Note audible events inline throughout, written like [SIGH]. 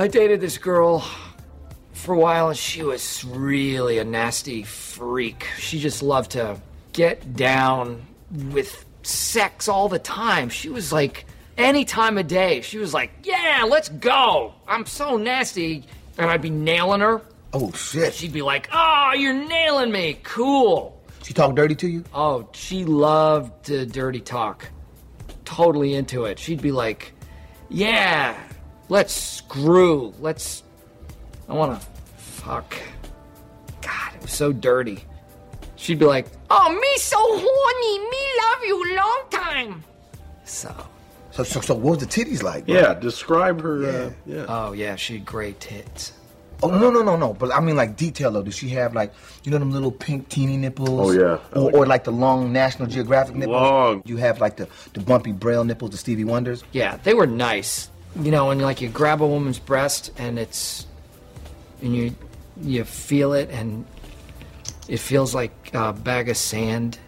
I dated this girl for a while, and she was really a nasty freak. She just loved to get down with sex all the time. She was like, any time of day, she was like, yeah, let's go. I'm so nasty. And I'd be nailing her. Oh shit. She'd be like, oh, you're nailing me. Cool. She talk dirty to you? Oh, she loved to dirty talk. Totally into it. She'd be like, yeah, let's screw. Let's. I want to fuck. God, it was so dirty. She'd be like, oh, me so horny. Me love you long time. So. So, so, so what was the titties like? bro? Yeah, describe her. Uh, yeah. Oh, yeah, she had great tits. Oh no no no no! But I mean like detail though. Does she have like you know them little pink teeny nipples? Oh, yeah. Or, like or like the long National Geographic nipples? Long. You have like the the bumpy braille nipples, the Stevie Wonders. Yeah, they were nice. You know, and like you grab a woman's breast and it's and you you feel it and it feels like a bag of sand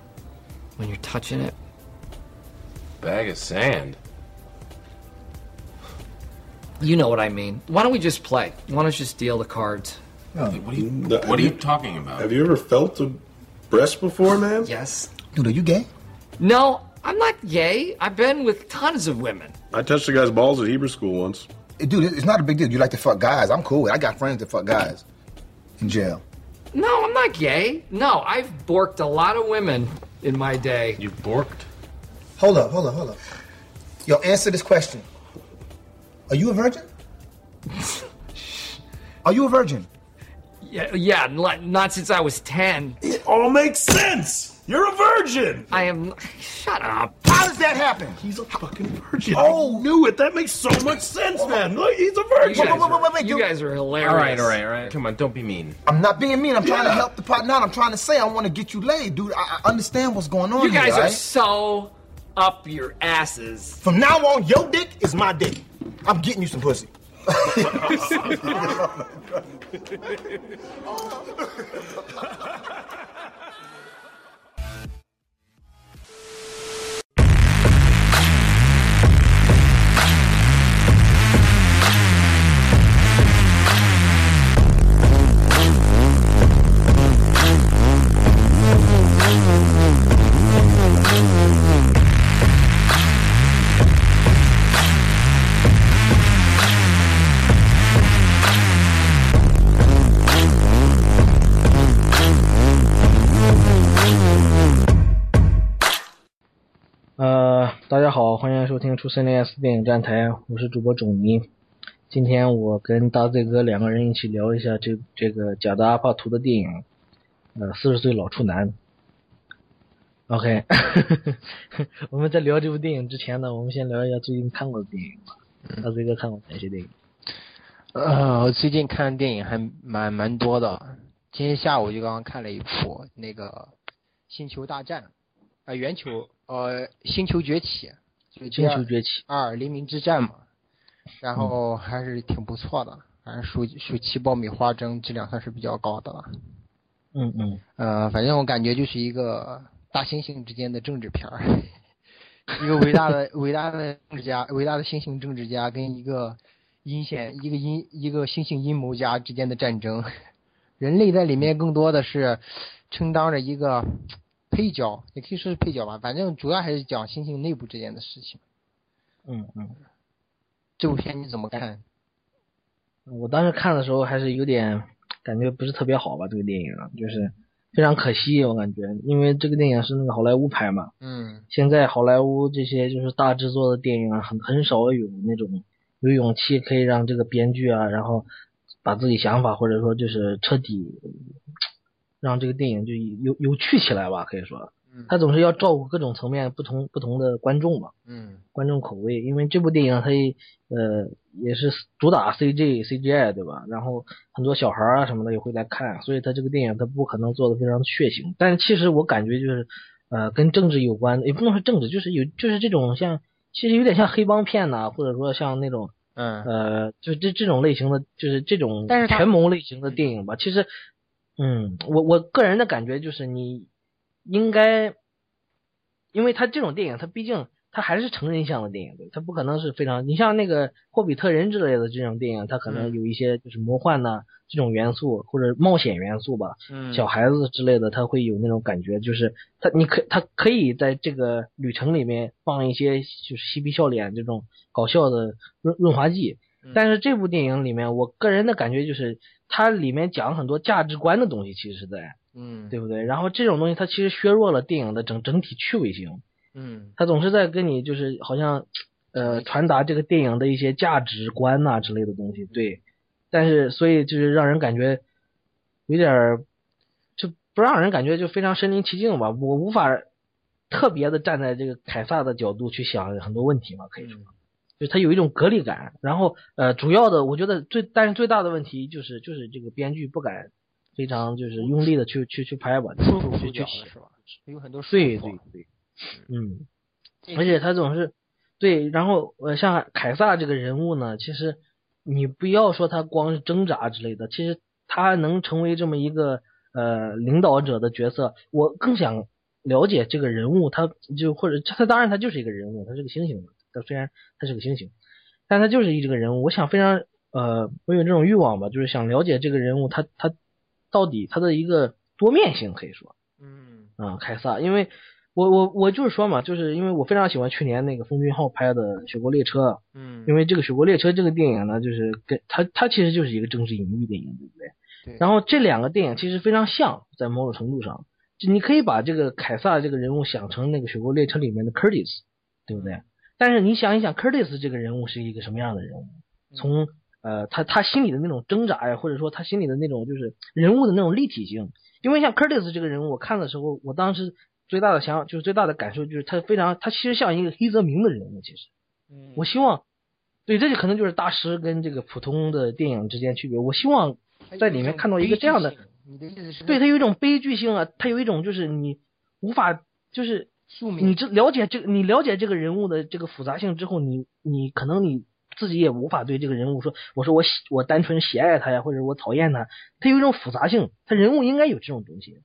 when you're touching it. Bag of sand. You know what I mean. Why don't we just play? Why don't we just deal the cards? What are you, No, what have are you you- talking about? Have you ever felt a breast before, man? Yes. Dude, are you gay? No, I'm not gay. I've been with tons of women. I touched a guy's balls at Hebrew school once. Dude, it's not a big deal. You like to fuck guys. I'm cool. I got friends that fuck guys in jail. No, I'm not gay. No, I've borked a lot of women in my day. You borked? Hold up, hold up, hold up. Yo, answer this question. Are you a virgin? [LAUGHS] Are you a virgin? Yeah, yeah, not, not since I was 10. It all makes sense. You're a virgin. I am. Shut up. How does that happen? He's a fucking virgin. Oh. I knew it. That makes so much sense, man. Look, he's a You virgin. guys, wait, wait, wait, are, wait, you guys are hilarious. All right, all right, all right. Come on, don't be mean. I'm not being mean. I'm trying to help the partner out. I'm trying to say I want to get you laid, dude. I, I understand what's going on You guys here, are right? so up your asses. From now on, your dick is my dick. I'm getting you some pussy. [LAUGHS] [LAUGHS] 大家好，欢迎收听出森林 S 电影站台，我是主播种泥。今天我跟大 Z 哥两个人一起聊一下这这个贾德阿帕图的电影，呃，四十岁老处男。OK，[LAUGHS] 我们在聊这部电影之前呢，我们先聊一下最近看过的电影吧。大 Z 哥看过哪些电影？呃，我最近看的电影还蛮蛮多的。今天下午就刚刚看了一部那个《星球大战》，呃，圆球，呃，《星球崛起》，就是星球崛起。二黎明之战嘛，然后还是挺不错的，反正暑暑期爆米花蒸质量算是比较高的了。嗯嗯，呃，反正我感觉就是一个大猩猩之间的政治片儿，[LAUGHS] 一个伟大的伟大的政治家，伟大的猩猩政治家跟一个阴险一个阴一个猩猩阴谋家之间的战争。[LAUGHS] 人类在里面更多的是充当着一个配角，也可以说是配角吧，反正主要还是讲猩猩内部之间的事情。嗯嗯，这部片你怎么看？我当时看的时候还是有点感觉不是特别好吧，这个电影啊就是非常可惜，我感觉，因为这个电影是那个好莱坞拍嘛，嗯现在好莱坞这些就是大制作的电影啊，很很少有那种有勇气可以让这个编剧啊，然后把自己想法或者说就是彻底让这个电影就有有趣起来吧，可以说，嗯他总是要照顾各种层面不同不同的观众嘛，嗯观众口味，因为这部电影它也呃也是主打 CG CGI 对吧？然后很多小孩儿啊什么的也会来看，所以他这个电影他不可能做的非常血腥。但是其实我感觉就是呃跟政治有关，也不能说政治，就是有就是这种像其实有点像黑帮片呐、或者说像那种嗯呃就这这种类型的，就是这种权谋类型的电影吧。其实嗯，我我个人的感觉就是你应该。因为他这种电影，他毕竟他还是成人向的电影，对，它不可能是非常，你像那个霍比特人之类的这种电影，它可能嗯有一些就是魔幻呐、这种元素或者冒险元素吧，嗯小孩子之类的，他会有那种感觉，就是他你可他可以在这个旅程里面放一些就是嬉皮笑脸这种搞笑的润润滑剂，嗯但是这部电影里面，我个人的感觉就是它里面讲很多价值观的东西，其实是在嗯，对不对？然后这种东西它其实削弱了电影的整整体趣味性，嗯它总是在跟你就是好像呃传达这个电影的一些价值观呐、之类的东西，对。但是所以就是让人感觉有点儿就不让人感觉就非常身临其境吧，我无法特别的站在这个凯撒的角度去想很多问题嘛，可以说。就是它有一种隔离感，然后呃，主要的我觉得最但是最大的问题就是就是这个编剧不敢非常就是用力的去去去拍吧，束缚住去去写是吧？有很多束对缚对对，嗯，而且他总是对，然后呃，像凯撒这个人物呢，其实你不要说他光是挣扎之类的，其实他能成为这么一个呃领导者的角色，我更想了解这个人物，他就或者他当然他就是一个人物，他是个猩猩嘛，他虽然他是个猩猩，但他就是一这个人物，我想非常呃，我有这种欲望吧，就是想了解这个人物他他到底他的一个多面性，可以说。嗯啊，凯撒，因为我我我就是说嘛，就是因为我非常喜欢去年那个奉俊昊拍的《雪国列车》，嗯，因为这个《雪国列车》这个电影呢，就是跟它它其实就是一个政治隐喻电影，对不对？对然后这两个电影其实非常像，在某种程度上，就你可以把这个凯撒这个人物想成那个《雪国列车》里面的 Curtis，对不对？但是你想一想，Curtis 这个人物是一个什么样的人物？从呃他他心里的那种挣扎呀，或者说他心里的那种就是人物的那种立体性。因为像 Curtis 这个人物，我看的时候，我当时最大的想就是最大的感受就是他非常他其实像一个黑泽明的人物，其实嗯我希望，对，这就可能就是大师跟这个普通的电影之间区别。我希望在里面看到一个这样的，你的意思是对他有一种悲剧性啊，他有一种就是你无法就是宿命你这了解这个你了解这个人物的这个复杂性之后，你你可能你自己也无法对这个人物说，我说我喜我单纯喜爱他呀，或者我讨厌他，他有一种复杂性，他人物应该有这种东西。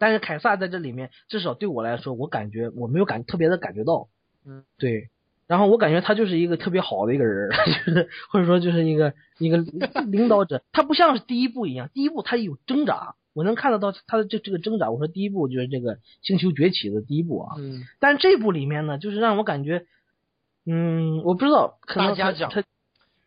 但是凯撒在这里面，至少对我来说，我感觉我没有感特别的感觉到，嗯，对。然后我感觉他就是一个特别好的一个人，[LAUGHS] 就是或者说就是一个一个领导者，他不像是第一部一样，第一部他有挣扎，我能看得到他的这这个挣扎。我说第一部就是这个《星球崛起》的第一部啊，嗯但是这部里面呢，就是让我感觉，嗯，我不知道，可能大家长他他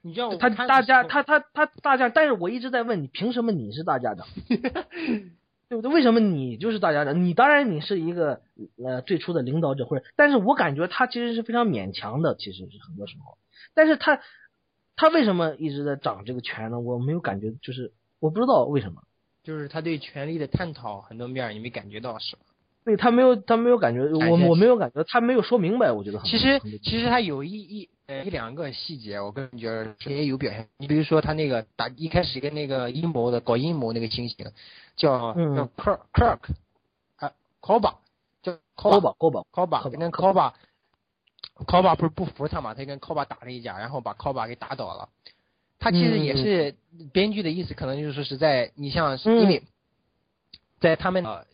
你知道我他大家他他他大家，但是我一直在问你，凭什么你是大家长？[LAUGHS] 为什么你就是大家长？你当然你是一个呃最初的领导者，或者，但是我感觉他其实是非常勉强的，其实是很多时候。但是他他为什么一直在掌这个权呢？我没有感觉，就是我不知道为什么。就是他对权力的探讨很多面儿，你没感觉到是吧？对他没有，他没有感觉，我我没有感觉，他没有说明白，我觉得很其实其实他有一一呃一两个细节，我个人觉得也有表现。你比如说他那个打一开始跟那个阴谋的搞阴谋那个情形，叫嗯。叫 Kirk Kirk 啊 Koba 叫高 Koba 吧高吧 Koba 跟 Koba Koba 不是不服他嘛，他跟 Koba 打了一架，然后把 Koba 给打倒了。他其实也是编剧的意思，可能就是说是在你像因为在他们呃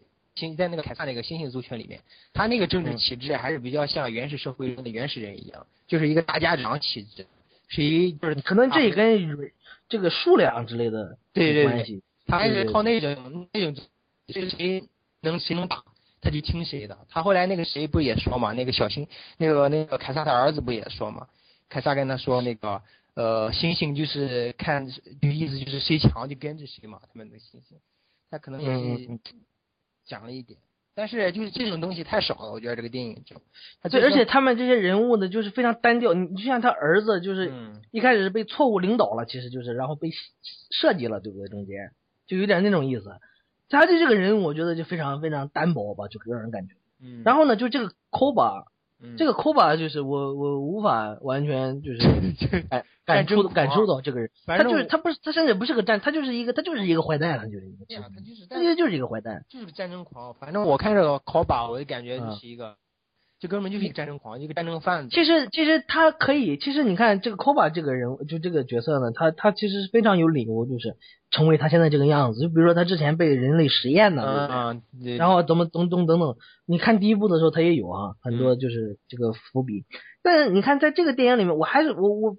星在那个凯撒那个猩猩族群里面，他那个政治嗯体制还是比较像原始社会中的原始人一样，就是一个大家长体制，谁就是可能这也啊跟这个数量之类的对对对有关系。他还是靠那种那种，就是谁能谁能打，他就听谁的。他后来那个谁不也说嘛，那个小星，那个那个凯撒他儿子不也说嘛？凯撒跟他说那个呃，猩猩就是看，就意思就是谁强就跟着谁嘛，他们的猩猩，他可能也是讲了一点，但是就是这种东西太少了，我觉得这个电影就，而且他们这些人物呢，就是非常单调。你你就像他儿子，就是嗯一开始是被错误领导了，其实就是然后被设计了，对不对？中间就有点那种意思。他的这个人，我觉得就非常非常单薄吧，就让人感觉。嗯，然后呢，就这个 Koba，嗯这个 Koba 就是我我无法完全就是 [LAUGHS] 感 [LAUGHS] 感战争狂受感受到这个人，反正我他就是他不是他甚至不是个战，他就是一个他就是一个坏蛋，他就是一个，对呀，他就是他就是一个坏蛋。就是战争狂。反正我看这个 Koba，我就感觉嗯就是一个，这哥们就是一个战争狂，一个战争贩子。其实其实他可以，其实你看这个 Koba 这个人物，就这个角色呢，他他其实是非常有理由，就是成为他现在这个样子。就比如说他之前被人类实验呢，对不对啊，对然后怎么等等等等，你看第一部的时候他也有啊，很多就是这个伏笔。但是你看在这个电影里面，我还是我我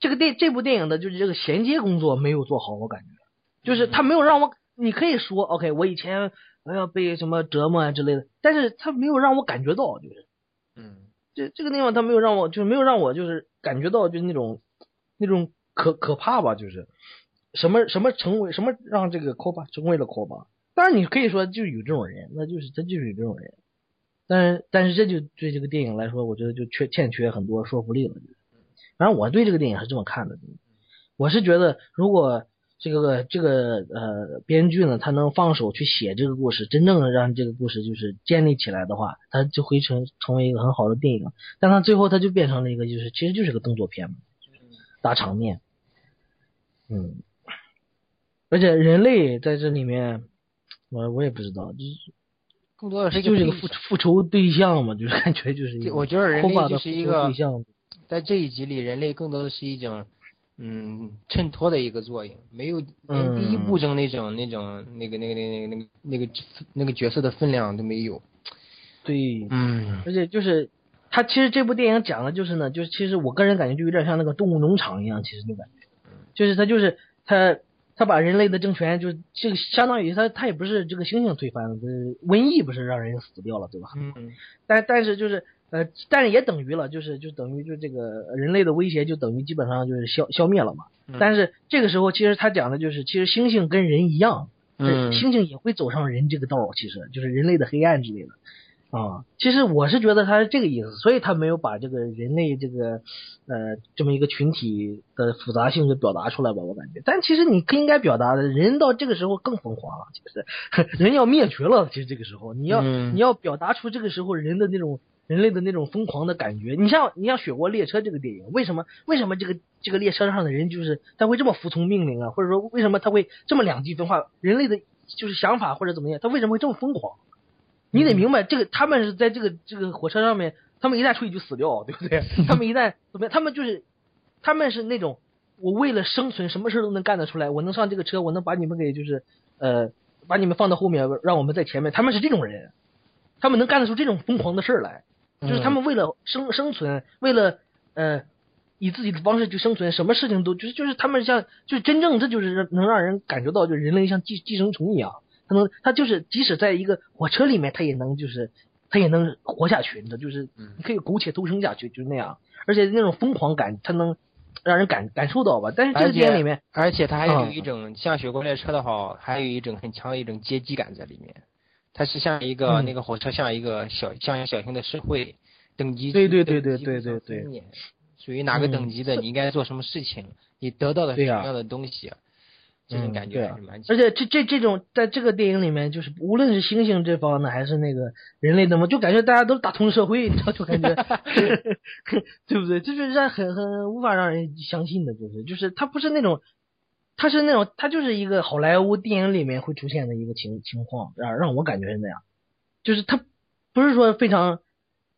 这个电这部电影的就是这个衔接工作没有做好，我感觉就是他没有让我，你可以说 OK，我以前我要被什么折磨啊之类的，但是他没有让我感觉到，就是嗯。这这个地方他没有让我就是没有让我就是感觉到就是那种那种可可怕吧，就是。什么什么成为什么让这个 Koba 成为了 Koba。当然，你可以说就是有这种人，那就是他就是有这种人，但是但是这就对这个电影来说，我觉得就缺欠缺很多说服力了。就是。反正我对这个电影是这么看的，我是觉得如果这个这个呃编剧呢，他能放手去写这个故事，真正的让这个故事就是建立起来的话，他就会成成为一个很好的电影。但他最后他就变成了一个就是其实就是个动作片嘛，大场面，嗯，而且人类在这里面，我我也不知道，就是更多的是就是一个配复复仇对象嘛，就是感觉就是一个我觉得人类就是一个对象。在这一集里，人类更多的是一种嗯衬托的一个作用，没有连第一部中那种那种那个那个那个那个那个那个角色的分量都没有。对，嗯而且就是他其实这部电影讲的就是呢，就是其实我个人感觉就有点像那个动物农场一样，其实那感觉，就是他就是他他把人类的政权就这个相当于他他也不是这个猩猩推翻了，就是瘟疫不是让人死掉了对吧？嗯但但是就是呃，但是也等于了，就是就等于就这个人类的威胁就等于基本上就是消消灭了嘛。嗯但是这个时候其实他讲的就是，其实猩猩跟人一样，嗯猩猩也会走上人这个道，其实就是人类的黑暗之类的。啊，其实我是觉得他是这个意思，所以他没有把这个人类这个呃这么一个群体的复杂性就表达出来吧，我感觉。但其实你应该表达的，人到这个时候更疯狂了，其实 [LAUGHS] 人要灭绝了，其实这个时候你要、嗯你要表达出这个时候人的那种人类的那种疯狂的感觉。你像你像《雪国列车》这个电影，为什么为什么这个这个列车上的人就是他会这么服从命令啊，或者说为什么他会这么两极分化？人类的就是想法或者怎么样，他为什么会这么疯狂？你得明白，这个他们是在这个这个火车上面，他们一旦出去就死掉，对不对？[LAUGHS] 他们一旦怎么样，他们就是他们是那种我为了生存，什么事都能干得出来，我能上这个车，我能把你们给就是呃把你们放到后面，让我们在前面，他们是这种人，他们能干得出这种疯狂的事儿来，就是他们为了生生存，为了呃以自己的方式去生存，什么事情都就是就是他们像就是真正这就是能让人感觉到，就是人类像寄寄生虫一样。他能，他就是即使在一个火车里面，他也能就是他也能活下去，你知道，就是你可以苟且偷生下去，就是那样，而且那种疯狂感，他能让人感感受到吧。但是这而个电影里且面，而且它还有嗯一种像雪国列车的话，还有一种很强的一种阶级感在里面。它是像一个、嗯那个火车像一个小像一个小型的社会等级，对对对对对对对属于哪个嗯等级的，你应该做什么事情，你得到的是什么样的东西，这种嗯感觉还是蛮强。而且这这这种在这个电影里面，就是无论是猩猩这方呢，还是那个人类的嘛，就感觉大家都打通社会，你知道，就感觉 [LAUGHS] [LAUGHS] 对不对？就是让很很无法让人相信的，就是就是他不是那种，他是那种他就是一个好莱坞电影里面会出现的一个情情况，让让我感觉是那样，就是他不是说非常，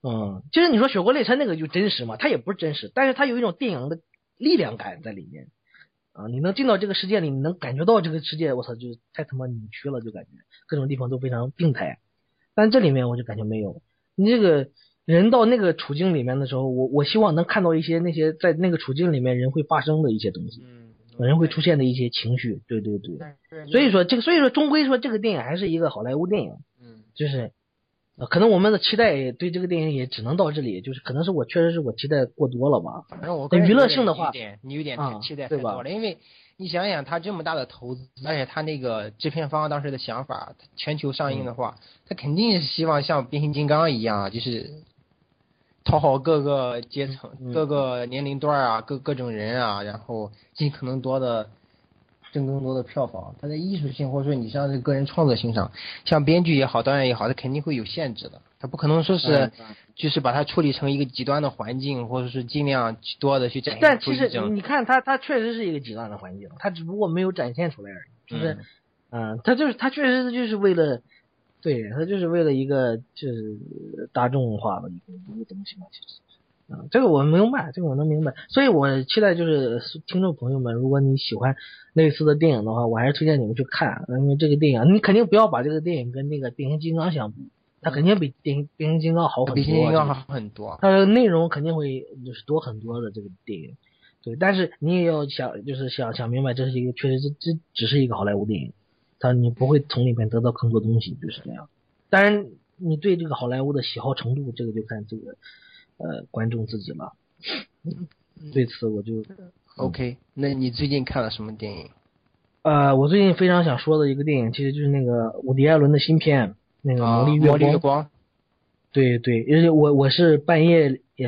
嗯，其实你说《雪国列车》那个就真实嘛，它也不是真实，但是它有一种电影的力量感在里面。啊，你能进到这个世界里，你能感觉到这个世界，我操，就太他妈扭曲了，就感觉。各种地方都非常病态。但这里面我就感觉没有，你这个人到那个处境里面的时候，我我希望能看到一些那些在那个处境里面人会发生的一些东西，嗯，人会出现的一些情绪，对对对。所以说这个，所以说终归说这个电影还是一个好莱坞电影，嗯就是。呃，可能我们的期待对这个电影也只能到这里，就是可能是我确实是我期待过多了吧。反正我但娱乐性的话你有点期待对吧太多了，因为你想想他这么大的投资，而且他那个制片方当时的想法，全球上映的话，他肯定是希望像变形金刚一样，啊就是讨好各个阶层、嗯各个年龄段啊、各各种人啊，然后尽可能多的挣更多的票房。他在艺术性或者说你像这个人创作性上，像编剧也好、导演也好，他肯定会有限制的。他不可能说是嗯就是把它处理成一个极端的环境，或者是尽量多的去展现但其实你看它，它确实是一个极端的环境，它只不过没有展现出来而已。就是，嗯嗯，它就是它确实就是为了，对他就是为了一个就是大众化的一个一个东西嘛，其实。啊，这个我明白，这个我能明白，所以我期待就是听众朋友们，如果你喜欢类似的电影的话，我还是推荐你们去看，因为这个电影你肯定不要把这个电影跟那个变形金刚相比，它肯定比变形变形金刚好很多，比变形金刚好很多。它的内容肯定会就是多很多的这个电影，对，但是你也要想就是想想明白，这是一个确实这这只是一个好莱坞电影，它你不会从里面得到更多东西，就是这样。当然，你对这个好莱坞的喜好程度，这个就看这个。呃，观众自己了。对此我就 OK。那你最近看了什么电影？呃，我最近非常想说的一个电影，其实就是那个伍迪·艾伦的新片，那个《魔力月光》。月光。对对，而且我我是半夜呃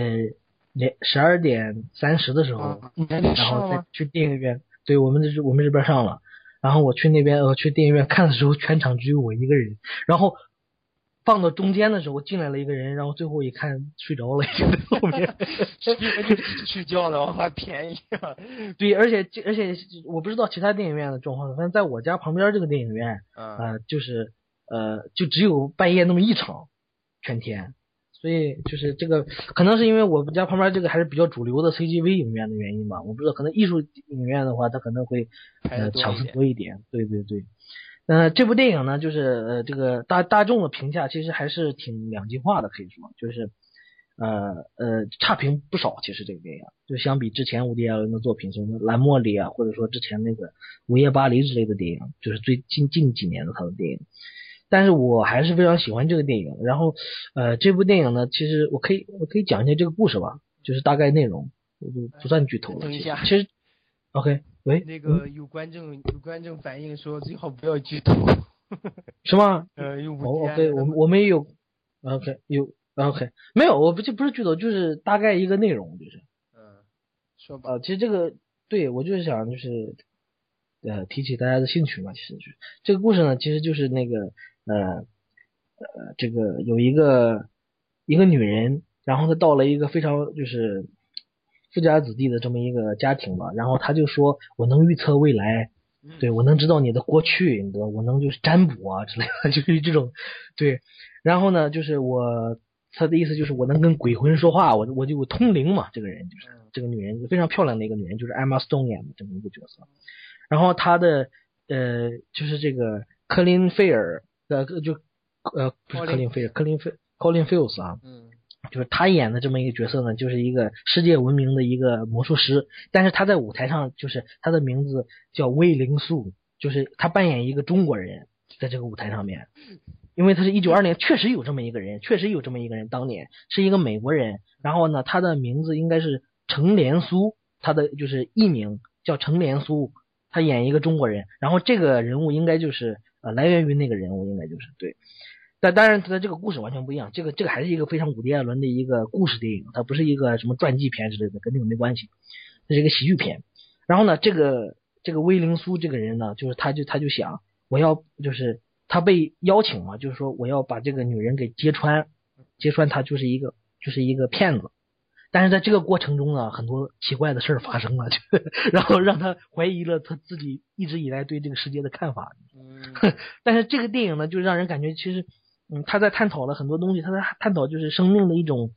两十二点三十的时候，然后再去电影院。对我们这是我们这边上了，然后我去那边呃去电影院看的时候，全场只有我一个人，然后。放到中间的时候进来了一个人，然后最后一看睡着了，就在后面 [LAUGHS] 睡觉的还便宜。[LAUGHS] 对，而且而且我不知道其他电影院的状况，反正在我家旁边这个电影院，啊，就是呃，就只有半夜那么一场，全天。所以就是这个，可能是因为我们家旁边这个还是比较主流的 CGV 影院的原因吧，我不知道，可能艺术影院的话，它可能会呃场次多一点。对对对。呃，这部电影呢，就是呃，这个大大众的评价其实还是挺两极化的，可以说，就是呃呃差评不少。其实这个电影就相比之前伍迪·艾伦的作品，什么《蓝茉莉》啊，或者说之前那个《午夜巴黎》之类的电影，就是最近近几年的他的电影。但是我还是非常喜欢这个电影。然后呃，这部电影呢，其实我可以我可以讲一下这个故事吧，就是大概内容，我就不算剧透了。等一下，其实 [LAUGHS] OK。喂，那个有观众有观众反映说最好不要剧透，[LAUGHS] 是吗？呃，有哦对，我们我们也有，OK 有 OK 没有，我不就不是剧透，就是大概一个内容，就是嗯，说吧，其实这个对我就是想就是呃提起大家的兴趣嘛，其实就是这个故事呢，其实就是那个呃呃这个有一个一个女人，然后她到了一个非常就是。富家子弟的这么一个家庭吧，然后她就说：“我能预测未来，对我能知道你的过去，你知道，我能就是占卜啊之类的，[LAUGHS] 就是这种，对。然后呢，就是我他的意思就是我能跟鬼魂说话，我我就通灵嘛。这个人就是这个女人，非常漂亮的一个女人，就是艾玛斯通演的这么一个角色。然后她的呃，就是这个科林菲尔呃，就呃不是科林菲尔，科林菲科林菲尔斯啊。”嗯。就是他演的这么一个角色呢，就是一个世界闻名的一个魔术师，但是他在舞台上就是他的名字叫威灵素，就是他扮演一个中国人，在这个舞台上面，因为他是一九二年，确实有这么一个人，确实有这么一个人，当年是一个美国人，然后呢，他的名字应该是程连苏，他的就是艺名叫程连苏，他演一个中国人，然后这个人物应该就是啊来源于那个人物，应该就是对。但当然，他的这个故事完全不一样。这个这个还是一个非常古迪·艾伦的一个故事电影，它不是一个什么传记片之类的，跟那个没关系。这是一个喜剧片。然后呢，这个这个威灵苏这个人呢，就是他就他就想，我要就是他被邀请嘛，就是说我要把这个女人给揭穿，揭穿他就是一个就是一个骗子。但是在这个过程中呢，很多奇怪的事儿发生了，就然后让他怀疑了他自己一直以来对这个世界的看法。[LAUGHS] 但是这个电影呢，就让人感觉其实。嗯，他在探讨了很多东西，他在探讨就是生命的一种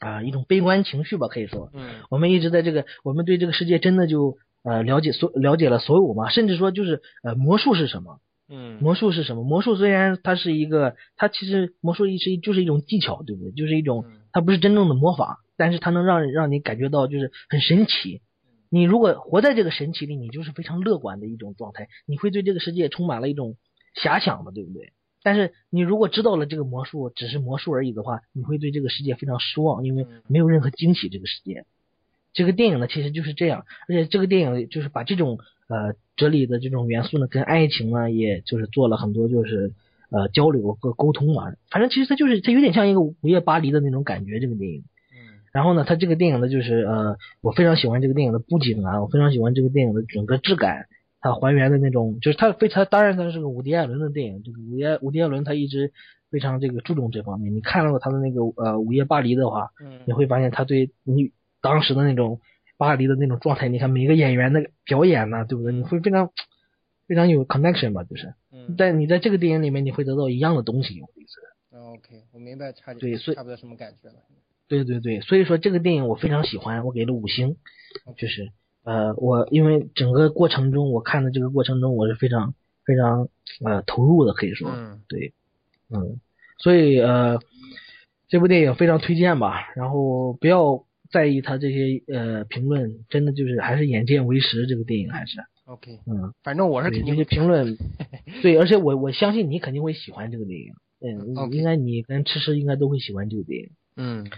啊一种悲观情绪吧，可以说。嗯。我们一直在这个，我们对这个世界真的就呃了解所了解了所有嘛？甚至说就是呃魔术是什么？嗯。魔术是什么？魔术虽然它是一个，它其实魔术一是就是一种技巧，对不对？就是一种，它不是真正的魔法，但是它能让让你感觉到就是很神奇。你如果活在这个神奇里，你就是非常乐观的一种状态，你会对这个世界充满了一种遐想的，对不对？但是你如果知道了这个魔术只是魔术而已的话，你会对这个世界非常失望，因为没有任何惊喜。这个世界，这个电影呢其实就是这样，而且这个电影就是把这种呃哲理的这种元素呢，跟爱情呢，也就是做了很多就是呃交流和沟通嘛。反正其实它就是它有点像一个午夜巴黎的那种感觉。这个电影，嗯，然后呢，它这个电影呢就是呃，我非常喜欢这个电影的布景啊，我非常喜欢这个电影的整个质感。它还原的那种，就是他非他当然他是个伍迪·艾伦的电影，这个伍迪伍迪·艾伦他一直非常这个注重这方面。你看到他的那个呃《午夜巴黎》的话，你会发现他对你当时的那种巴黎的那种状态，你看每个演员的表演呢，对不对？你会非常非常有 connection 吧，就是。嗯但你在这个电影里面，你会得到一样的东西，我的意思是。哦，OK，我明白差对所以差不多什么感觉了。对对对，所以说这个电影我非常喜欢，我给了五星，就是呃，我因为整个过程中我看的这个过程中，我是非常非常呃投入的，可以说，嗯。对，嗯，所以呃，这部电影非常推荐吧，然后不要在意他这些呃评论，真的就是还是眼见为实，这个电影还是，，OK，嗯，反正我是肯定会评论，[LAUGHS] 对，而且我我相信你肯定会喜欢这个电影，嗯应该你跟吃吃应该都会喜欢这个电影。嗯，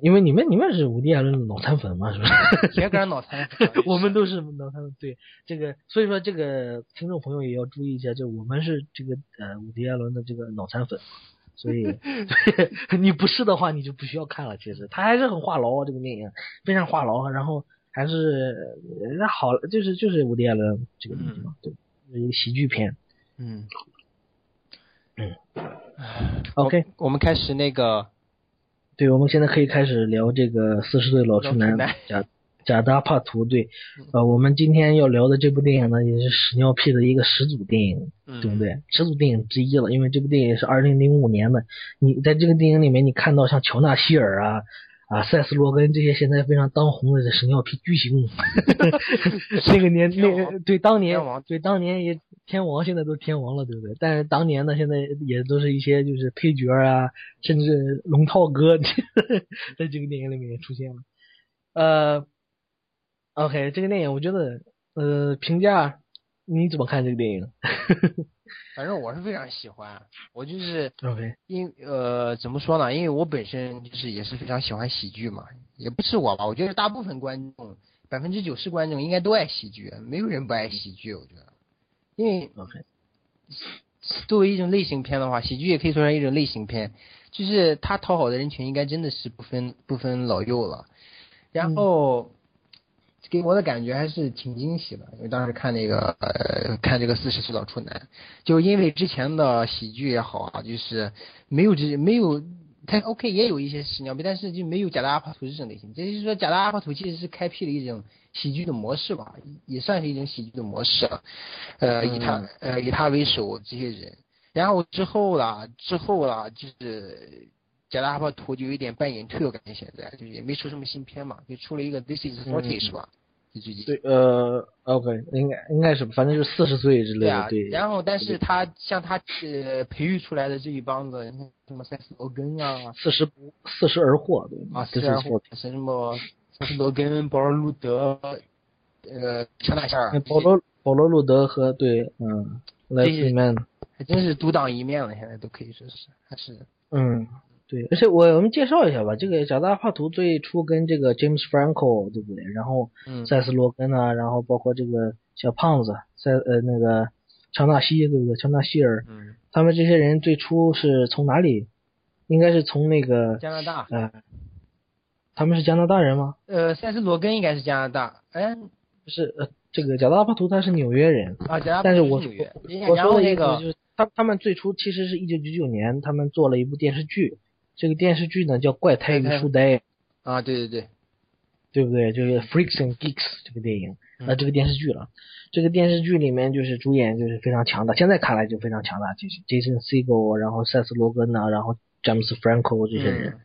因为你们你们是伍迪·艾伦的脑残粉嘛，是不是？[LAUGHS] [LAUGHS] 铁杆脑残粉我们都是脑残粉。对这个，所以说这个听众朋友也要注意一下，就我们是这个呃伍迪·艾伦的这个脑残粉，所以 [LAUGHS] 你不是的话，你就不需要看了。其实他还是很话痨啊，这个电影非常话痨，然后还是人家好，就是就是伍迪·艾伦这个东西嘛，对，是一个喜剧片。嗯 OK，我们开始那个对，我们现在可以开始聊这个四十岁老处男贾贾达帕图。对，呃，我们今天要聊的这部电影呢，也是屎尿屁的一个始祖电影，嗯对不对？始祖电影之一了，因为这部电影是二零零五年的。你在这个电影里面，你看到像乔纳希尔啊。啊，塞斯罗根这些现在非常当红的这屎尿屁巨星，[LAUGHS] 那个年那对当年对当年也天王现在都天王了，对不对？但是当年呢，现在也都是一些就是配角啊，甚至龙套哥 [LAUGHS] 在这个电影里面也出现了。呃，OK，这个电影我觉得呃评价你怎么看这个电影 [LAUGHS] 反正我是非常喜欢，我就是因呃怎么说呢？因为我本身就是也是非常喜欢喜剧嘛，也不是我吧，我觉得大部分观众百分之九十观众应该都爱喜剧，没有人不爱喜剧，我觉得，因为 OK，[SNIFFS] 作为一种类型片的话，喜剧也可以说是一种类型片，就是它讨好的人群应该真的是不分不分老幼了。然后给我的感觉还是挺惊喜的，因为当时看那个呃看这个四十岁老处男，就因为之前的喜剧也好啊，就是没有这没有。他 OK 也有一些屎尿屁，但是就没有贾达阿帕图这种类型。这就是说，贾达阿帕图其实是开辟了一种喜剧的模式吧，也算是一种喜剧的模式。呃，以他呃以他为首这些人，然后之后啦，之后啦，就是贾达阿帕图就有点半隐退了，感觉现在就是也没出什么新片嘛，就出了一个 This Is Forty、嗯是吧？就最近。对，呃，OK，应该应该是，反正就是四十岁之类的，对。然后但是他像他呃培育出来的这一帮子，你看什么塞斯罗根啊，四十四十而获，对啊，这是说斯然后是什么塞斯罗根、保罗路德，呃，乔纳夏尔，保罗保罗路德和对，嗯，莱斯曼，还真是独当一面了，现在都可以说是，还是嗯，对，而且我我们介绍一下吧，这个贾达帕图最初跟这个 James Franco 对不对？然后嗯塞斯罗根啊，然后包括这个小胖子塞呃那个乔纳西对不对？乔纳希尔，嗯，他们这些人最初是从哪里？应该是从那个加拿大，呃，他们是加拿大人吗？呃，塞斯罗根应该是加拿大，哎，不是，呃，这个贾达帕图他是纽约人，啊，但是我我说的意思就个是他他们最初其实是一九九九年，他们做了一部电视剧，这个电视剧呢叫《怪胎与书呆》，啊，对对对，对不对？就是 Freaks and Geeks 这个电影，嗯呃，这个电视剧了。这个电视剧里面就是主演就是非常强大，现在看来就非常强大，就是 Jason Segel，然后塞斯罗根呐，然后詹姆斯 Franco 这些人。嗯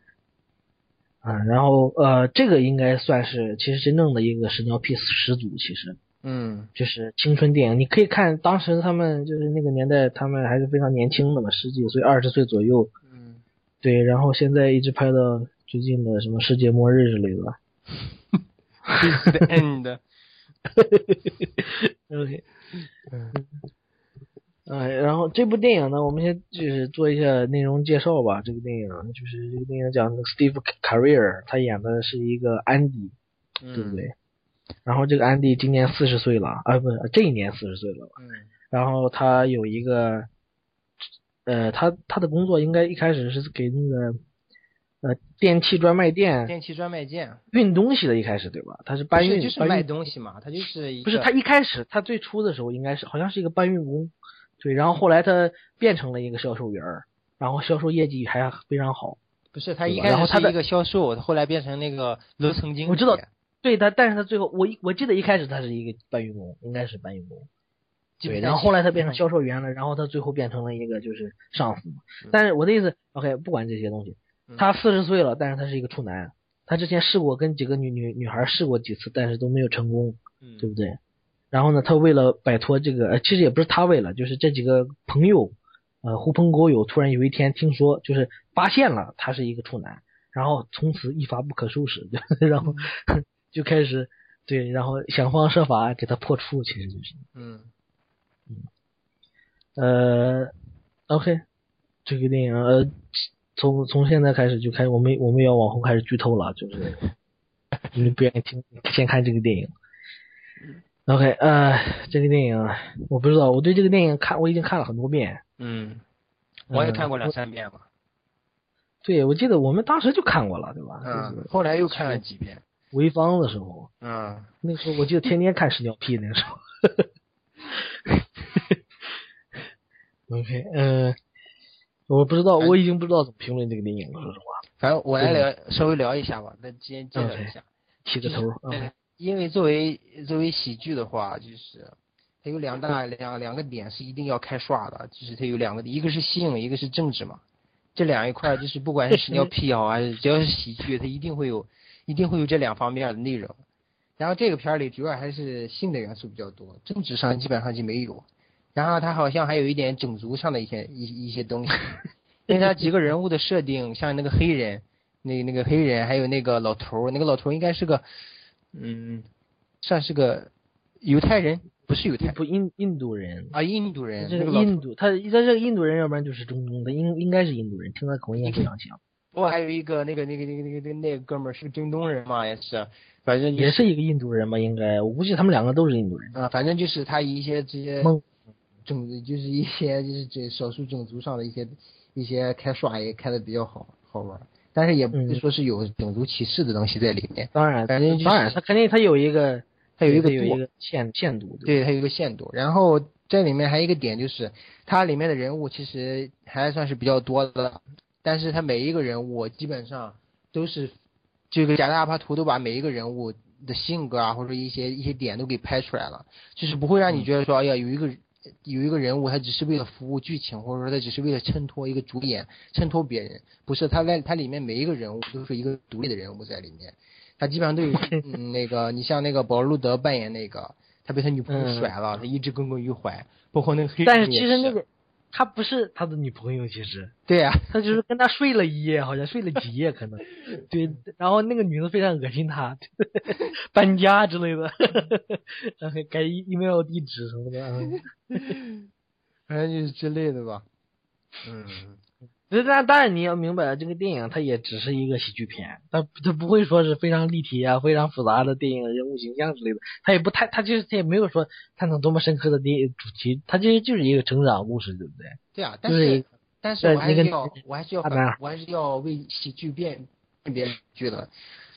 啊，然后呃，这个应该算是其实真正的一个屎尿屁始祖，其实嗯就是青春电影。你可以看当时他们就是那个年代，他们还是非常年轻的嘛，十几岁、二十岁左右。嗯，对，然后现在一直拍到最近的什么世界末日之类的。[LAUGHS] The End，OK，[LAUGHS] 嗯，哎，然后这部电影呢，我们先就是做一下内容介绍吧。这个电影就是这个电影讲那个 Steve Carell，他演的是一个安迪，对不对？然后这个安迪今年四十岁了，啊，不是这一年四十岁了吧？嗯然后他有一个，呃，他他的工作应该一开始是给那个呃电器专卖店电器专卖店，运东西的，一开始对吧？他是搬运，就是卖搬运东西嘛，他就是一不是他一开始他最初的时候应该是好像是一个搬运工，对，然后后来他变成了一个销售员儿，然后销售业绩还非常好。不是他对一开始是一个销售，后来变成那个楼层经理。我知道对他，但是他最后我我记得一开始他是一个搬运工，应该是搬运工。对，然后后来他变成销售员了，然后他最后变成了一个就是上司。但是我的意思，OK，不管这些东西，他四十岁了，但是他是一个处男，他之前试过跟几个女女女孩试过几次，但是都没有成功，对不对？然后呢，他为了摆脱这个，呃，其实也不是他为了，就是这几个朋友，呃，狐朋狗友，突然有一天听说，就是发现了他是一个处男，然后从此一发不可收拾，[LAUGHS] 然后 [LAUGHS] 就开始对，然后想方设法给他破处，其实就是。嗯呃，OK，这个电影呃，从从现在开始就开始，我们我们要往后开始剧透了，就是你不愿意听，先看这个电影。OK，呃，这个电影我不知道，我对这个电影看我已经看了很多遍。嗯，我也看过两三遍吧。对，我记得我们当时就看过了，对吧？嗯，后来又看了几遍。潍坊的时候，嗯，那时候我记得天天看屎尿屁，那个时候。[LAUGHS] OK，嗯、我不知道，我已经不知道怎么评论这个电影了，说实话。反正我来聊稍微聊一下吧，那先介绍一下。起个头，嗯对，因为作为作为喜剧的话，就是它有两大两两个点是一定要开刷的，就是它有两个，一个是性，一个是政治嘛。这两一块儿就是不管是屎尿 [LAUGHS] 屁也好，还是只要是喜剧，它一定会有一定会有这两方面的内容。然后这个片儿里主要还是性的元素比较多，政治上基本上就没有。然后他好像还有一点种族上的一些一一些东西，[LAUGHS] 因为他几个人物的设定，像那个黑人，那那个黑人，还有那个老头儿，那个老头儿应该是个，嗯，算是个犹太人，不是犹太不印印度人，啊，印度人，这个那个印度，他他这个印度人，要不然就是中东的，应应该是印度人，听他口音也非常像，我还有一个那个那个那个那个那个那个哥们儿是个中东人嘛，也是，反正就也是一个印度人嘛，应该，我估计他们两个都是印度人。啊，反正就是他一些这些蒙种就是一些就是这少数种族上的一些一些开刷也开的比较好好玩儿，但是也不是嗯。说是有种族歧视的东西在里面，当然，反正就是当然，他肯定他有一个，他有一个有一个限限度，对对，它有一个限度。然后这里面还有一个点就是，它里面的人物其实还算是比较多的，但是它每一个人物基本上都是这个贾大阿帕图都把每一个人物的性格啊，或者一些一些点都给拍出来了，就是不会让你觉得说，哎呀，有一个有一个人物他只是为了服务剧情，或者说他只是为了衬托一个主演，衬托别人，不是他在他里面每一个人物都是一个独立的人物在里面，他基本上都有 [LAUGHS] 嗯那个，你像那个保罗路德扮演那个。他被他女朋友嗯甩了，他一直耿耿于怀，包括那个黑人但是也其实那个他不是他的女朋友，其实。对呀、他就是跟他睡了一夜，好像睡了几夜可能，[LAUGHS] 对，然后那个女的非常恶心他，[LAUGHS] 搬家之类的，然 [LAUGHS] 后改 email 地址什么的，嗯。反正就是之类的吧。嗯，那当当然你要明白，这个电影它也只是一个喜剧片，它它不会说是非常立体啊、非常复杂的电影人物形象之类的，它也不太，它就是它也没有说探讨多么深刻的电影主题，它其实就是一个成长故事，对不对？对啊，但就是是但是我还是要我还是要我还是要为喜剧辨辨别剧的。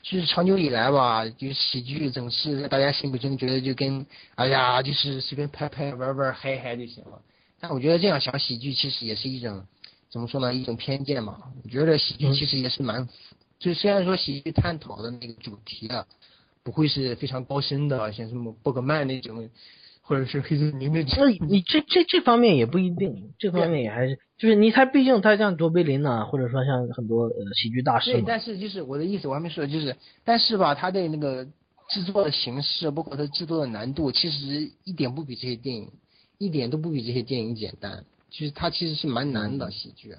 就是长久以来吧，就是喜剧总是在大家心目中觉得就跟哎呀，就是随便拍拍玩玩嗨嗨就行了。但我觉得这样想喜剧其实也是一种怎么说呢，一种偏见嘛。我觉得喜剧其实也是蛮，就虽然说喜剧探讨的那个主题啊，不会是非常高深的，像什么伯格曼那种，或者是黑泽明那种。那你这这这方面也不一定，这方面也还是就是你他毕竟他像卓别林呐、或者说像很多呃喜剧大师对，但是就是我的意思，我还没说，就是但是吧，他的那个制作的形式，包括它制作的难度，其实一点不比这些电影，一点都不比这些电影简单。就是它其实是蛮难的喜剧，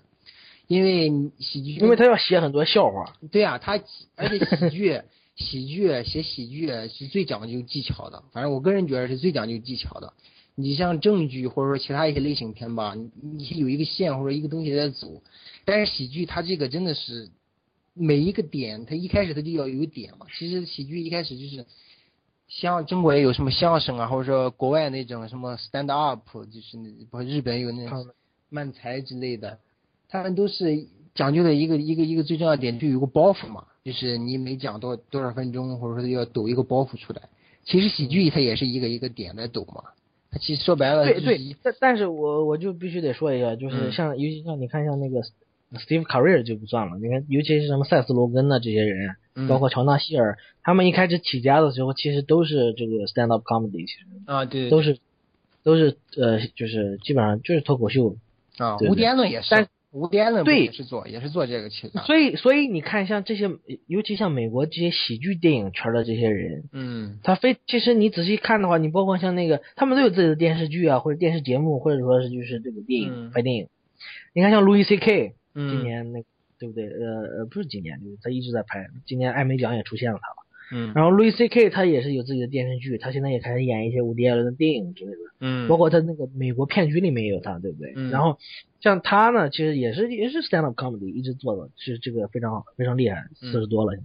因为喜剧，因为他要写很多笑话，对啊，他 [LAUGHS] 而且喜剧喜剧写喜剧是最讲究技巧的，反正我个人觉得是最讲究技巧的。你像正剧或者说其他一些类型片吧，你你有一个线或者一个东西在走，但是喜剧它这个真的是每一个点，它一开始它就要有点嘛。其实喜剧一开始就是像中国也有什么相声啊，或者说国外那种什么 stand up，就是那不日本有那种漫才之类的，他们都是讲究的一个一个一个最重要的点，就有个包袱嘛，就是你每讲多多少分钟，或者说要抖一个包袱出来。其实喜剧它也是一个一个点在抖嘛，它其实说白了对对，但但是我我就必须得说一下，就是嗯像、尤其像你看像那个 Steve Carell 就不算了，你看尤其是什么塞斯罗根呐这些人，嗯包括乔纳希尔，他们一开始起家的时候其实都是这个 stand up comedy，其实啊对都是都是呃就是基本上就是脱口秀，啊，对无迪艾伦也是但，无迪艾伦对也是做也是做这个题材。所以所以你看像这些，尤其像美国这些喜剧电影圈的这些人，嗯他非其实你仔细看的话，你包括像那个他们都有自己的电视剧啊，或者电视节目，或者说是就是这个电影、嗯拍电影。你看像 Louis C.K. 嗯，今年那个、对不对？呃呃，不是今年，就是他一直在拍，今年艾美奖也出现了他了。嗯然后 Louis C.K. 他也是有自己的电视剧，他现在也开始演一些伍迪·艾伦的电影之类的，嗯包括他那个美国骗局里面也有他，对不对？嗯然后像他呢，其实也是也是 stand up comedy 一直做的，是这个非常非常厉害，嗯四十多了。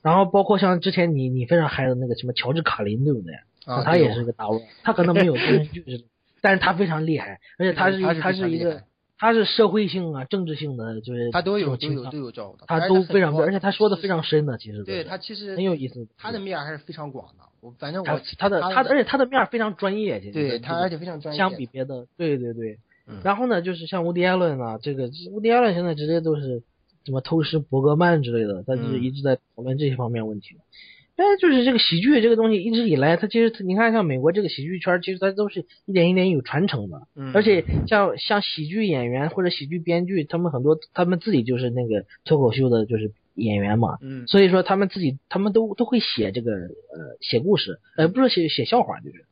然后包括像之前你你非常嗨的那个什么乔治卡林，对不对？啊，他也是个大腕，他可能没有电视剧，但是他非常厉害，而且他是他是他是一个他是社会性啊、政治性的，就是他都有都有都有照顾的，他都非常，多而且他说的非常深的，其实对他其实很有意思。他的面还是非常广的。我反正他我他的他的，而且他的面非常专业，其实对他而且非常专业。相比别的，对对对。嗯然后呢，就是像乌迪·艾伦啊，这个乌迪·艾伦现在直接都是什么偷师伯格曼之类的，他就是嗯一直在讨论这些方面问题。哎，就是这个喜剧这个东西一直以来，它其实你看像美国这个喜剧圈，其实它都是一点一点有传承的。嗯而且像像喜剧演员或者喜剧编剧，他们很多他们自己就是那个脱口秀的，就是演员嘛。嗯所以说他们自己他们都都会写这个呃写故事，呃不是写写笑话就是。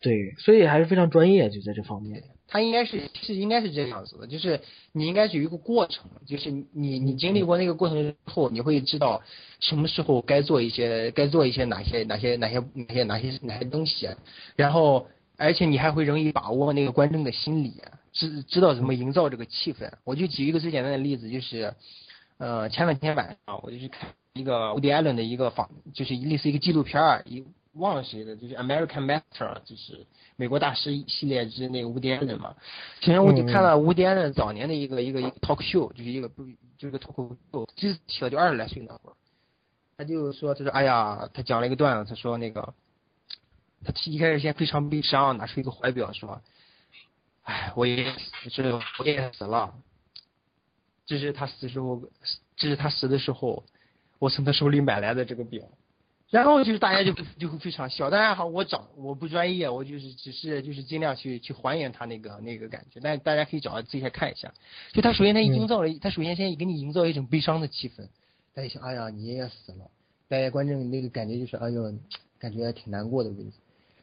对，所以还是非常专业，就在这方面。他应该是是应该是这样子的，就是你应该是有一个过程，就是你你经历过那个过程之后，你会知道什么时候该做一些该做一些哪些哪些哪些哪些哪些哪些东西，然后而且你还会容易把握那个观众的心理，知知道怎么营造这个气氛。我就举一个最简单的例子，就是呃前两天晚上我就去看一个 Woody Allen 的一个访，就是类似一个纪录片儿，一忘了谁的，就是 American Master，就是美国大师系列之那个 Woody Allen 嘛。其实我就看了 Woody Allen 早年的一个一个一个 talk show，就是一个不就是一个脱口秀，就是起了就二十来岁那会儿，他就说他说哎呀，他讲了一个段子，他说那个他一开始先非常悲伤，拿出一个怀表说，哎，我爷爷死，这我爷爷死了，这是他死时候，这是他死的时候，我从他手里买来的这个表。然后就是大家就就会非常笑，当然好，我找我不专业，我就是只是就是尽量去去还原他那个那个感觉，但大家可以找自己来看一下。就他首先他营造了，他首先先给你营造一种悲伤的气氛，大家想，哎呀，你爷爷死了，大家观众那个感觉就是，哎呦，感觉挺难过的位置。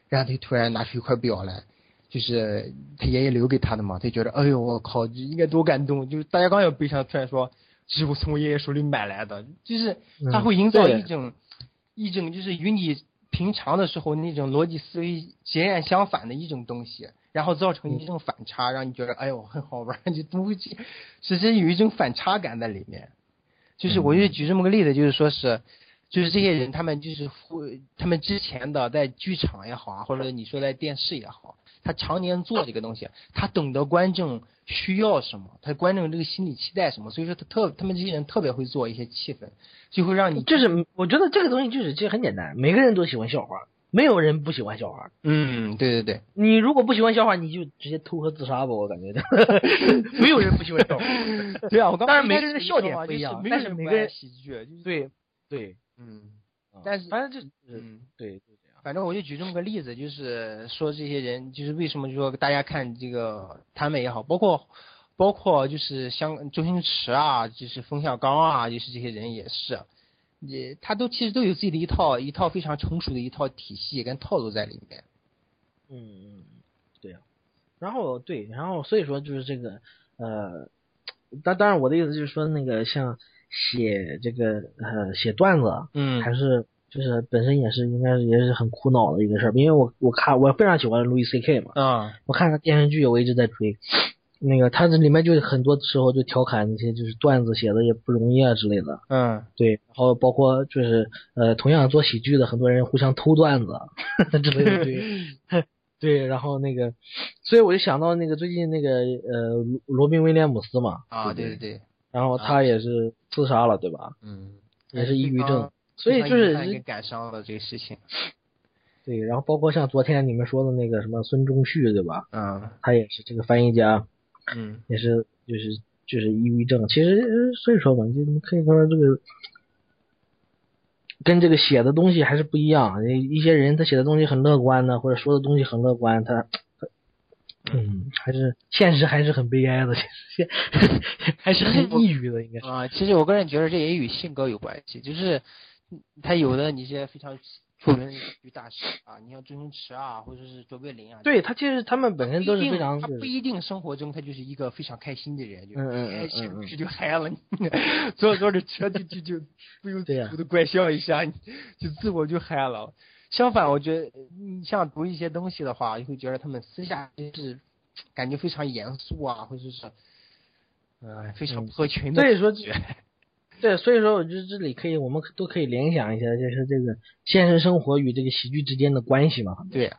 然后他突然拿出一块表来，就是他爷爷留给他的嘛，他觉得，哎呦，我靠，这应该多感动！就是大家刚要悲伤，突然说，这是我从我爷爷手里买来的，就是他会营造一种。一种就是与你平常的时候那种逻辑思维截然相反的一种东西，然后造成一种反差，让你觉得哎呦很好玩，[LAUGHS] 就不会去，其实有一种反差感在里面。就是我就举这么个例子，就是说是，就是这些人他们就是会，他们之前的在剧场也好啊，或者你说在电视也好，他常年做这个东西，他懂得观众需要什么，他观众这个心理期待什么，所以说他特他们这些人特别会做一些气氛，就会让你就是我觉得这个东西就是其实很简单，每个人都喜欢笑话，没有人不喜欢笑话。嗯，对对对。你如果不喜欢笑话，你就直接投河自杀吧，我感觉 [LAUGHS] 没有人不喜欢笑话。对啊，我刚当然每个人的笑点不一样就是但是每个人喜剧，对对，嗯，啊但是反正就是嗯，对。反正我就举这么个例子，就是说这些人，就是为什么就说大家看这个他们也好，包括包括就是像周星驰啊，就是冯小刚啊，就是这些人也是，也他都其实都有自己的一套一套非常成熟的一套体系跟套路在里面。嗯嗯，对呀、然后对，然后所以说就是这个呃，当当然我的意思就是说那个像写这个呃写段子，嗯还是就是本身也是应该是也是很苦恼的一个事儿，因为我我看我非常喜欢路易 C K 嘛，啊，我看他电视剧我一直在追，那个他这里面就很多时候就调侃那些就是段子写的也不容易啊之类的，嗯。对，然后包括就是呃同样做喜剧的很多人互相偷段子之类的，对。[LAUGHS] [LAUGHS] 对，然后那个，所以我就想到那个最近那个呃罗罗宾威廉姆斯嘛，啊，对对对对，然后他也是自杀了，对吧？嗯，也是抑郁症，所以就是感伤的这个事情。对，然后包括像昨天你们说的那个什么孙中旭，对吧？嗯他也是这个翻译家，嗯也是就是就是抑郁症。其实呃所以说嘛，就你可以说这个跟这个写的东西还是不一样。一些人他写的东西很乐观呢，或者说的东西很乐观，他，嗯，还是现实还是很悲哀的，其实 [LAUGHS] 还是很抑郁的，应该是。啊，其实我个人觉得这也与性格有关系，就是嗯他有的一些非常出名的大师啊，你像周星驰啊，或者是卓别林啊，对他其实他们本身都是非常他不一定生活中他就是一个非常开心的人，就开心这就嗨了，你坐着坐着车就就就不由自主的怪笑一下，就自我就嗨了。相反，我觉得你像读一些东西的话，你会觉得他们私下就是感觉非常严肃啊，或者是呃非常不合群的所以说。对，所以说我觉得这里可以，我们都可以联想一下，就是这个现实生活与这个喜剧之间的关系嘛。对，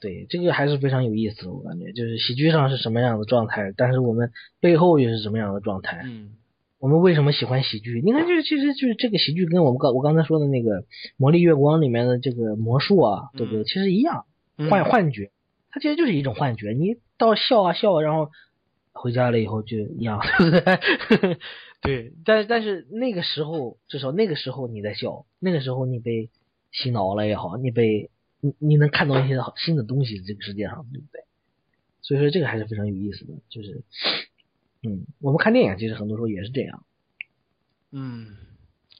对，这个还是非常有意思的，我感觉就是喜剧上是什么样的状态，但是我们背后又是什么样的状态。嗯我们为什么喜欢喜剧？你看，就是其实就是这个喜剧跟我们刚我刚才说的那个《魔力月光》里面的这个魔术啊，对不对？嗯其实一样，嗯幻幻觉，它其实就是一种幻觉。你到笑啊笑啊，然后回家了以后就一样，[LAUGHS] 对不对？对，但但是那个时候，至少那个时候你在笑，那个时候你被洗脑了也好，你被你你能看到一些新的东西，这个世界上，对不对？所以说这个还是非常有意思的，就是，嗯，我们看电影其实很多时候也是这样。嗯，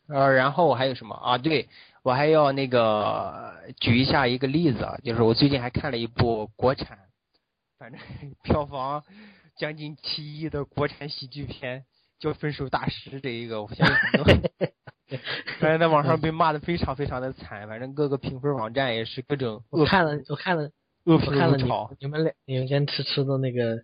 呃，然后还有什么啊？对我还要那个举一下一个例子啊，就是我最近还看了一部国产，反正 [LAUGHS] 票房将近七亿的国产喜剧片，叫《分手大师》这一个，我相信很多，反正在网上被骂的非常非常的惨，反正各个评分网站也是各种我看了，我看了，我看了你。你们俩你们先吃吃的那个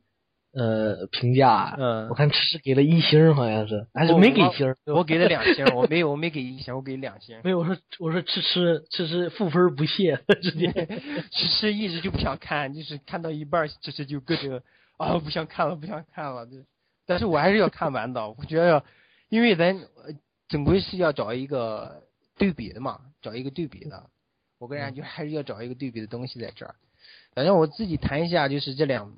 呃评价，嗯我看吃吃给了一星，好像是还是没给星儿，我给了两星，我没有，我没给一星，我给两星。没有，我说我说吃吃吃吃负分不屑，[LAUGHS] 直接 [LAUGHS] 吃吃一直就不想看，就是看到一半儿，其实就各种啊不想看了，不想看了。就，但是我还是要看完的。我觉得，因为咱总归是要找一个对比的嘛，找一个对比的。我个人家就还是要找一个对比的东西在这儿。反正我自己谈一下，就是这两，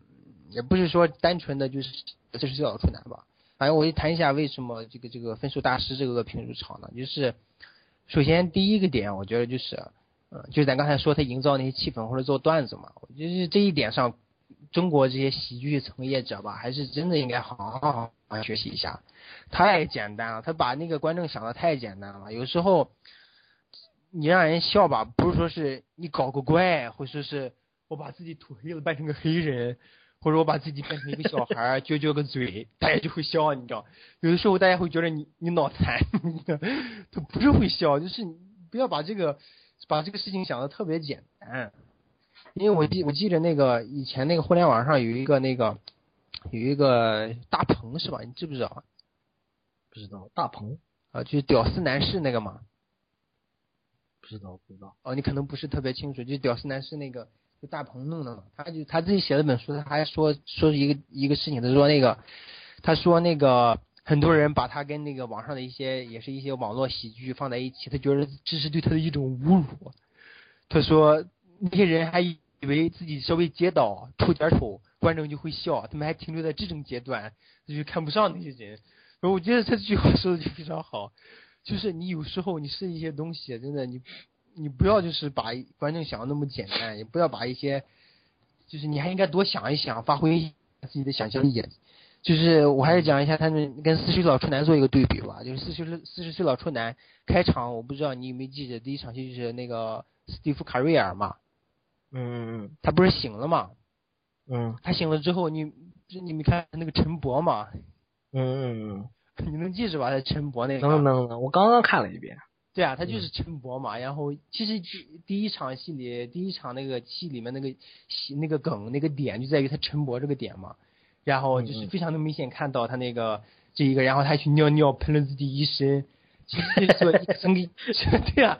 也不是说单纯的就是这是小处男吧。反正我就谈一下为什么这个这个分数大师这个评入场呢？就是首先第一个点，我觉得就是，嗯，就是咱刚才说他营造那些气氛或者做段子嘛，我觉得这一点上，中国这些喜剧从业者吧，还是真的应该好好好好学习一下。太简单了，他把那个观众想的太简单了，有时候你让人笑吧，不是说是你搞个怪，或者说是我把自己涂黑了扮成个黑人，或者我把自己变成一个小孩撅撅个嘴，大家就会笑，你知道。有的时候大家会觉得你你脑残，[LAUGHS] 他不是会笑，就是不要把这个把这个事情想的特别简单。因为我记我记得那个以前那个互联网上有一个那个有一个大鹏是吧？你知不知道？不知道大鹏啊，就是屌丝男士那个嘛。不知道不知道，哦，你可能不是特别清楚，就是屌丝男士那个就大鹏弄的嘛，他就他自己写了本书，他还说说一个一个事情，他说那个他说那个很多人把他跟那个网上的一些也是一些网络喜剧放在一起，他觉得这是对他的一种侮辱。他说那些人还以为自己稍微接到出点丑，观众就会笑，他们还停留在这种阶段，他就看不上那些人。然后我觉得他这句话说的就非常好，就是你有时候你是一些东西，真的你你不要就是把观众想的那么简单，也不要把一些，就是你还应该多想一想，发挥自己的想象力。就是我还是讲一下他们跟四十岁老处男做一个对比吧，就是四十四十岁老处男开场，我不知道你有没有记得第一场戏就是那个斯蒂夫卡瑞尔嘛，嗯嗯嗯。他不是醒了嘛，嗯。他醒了之后你你没看那个陈博嘛，嗯嗯嗯。你能记着吧？他陈博那嗯，个。能能能，我刚刚看了一遍，对啊，他就是陈博嘛。然后其实第第一场戏里，第一场那个戏里面那个戏那个梗那个点就在于他陈博这个点嘛。然后就是非常的明显看到他那个这一个，然后他去尿尿喷了自己一身，说 [LAUGHS] 整个 [LAUGHS] 对啊，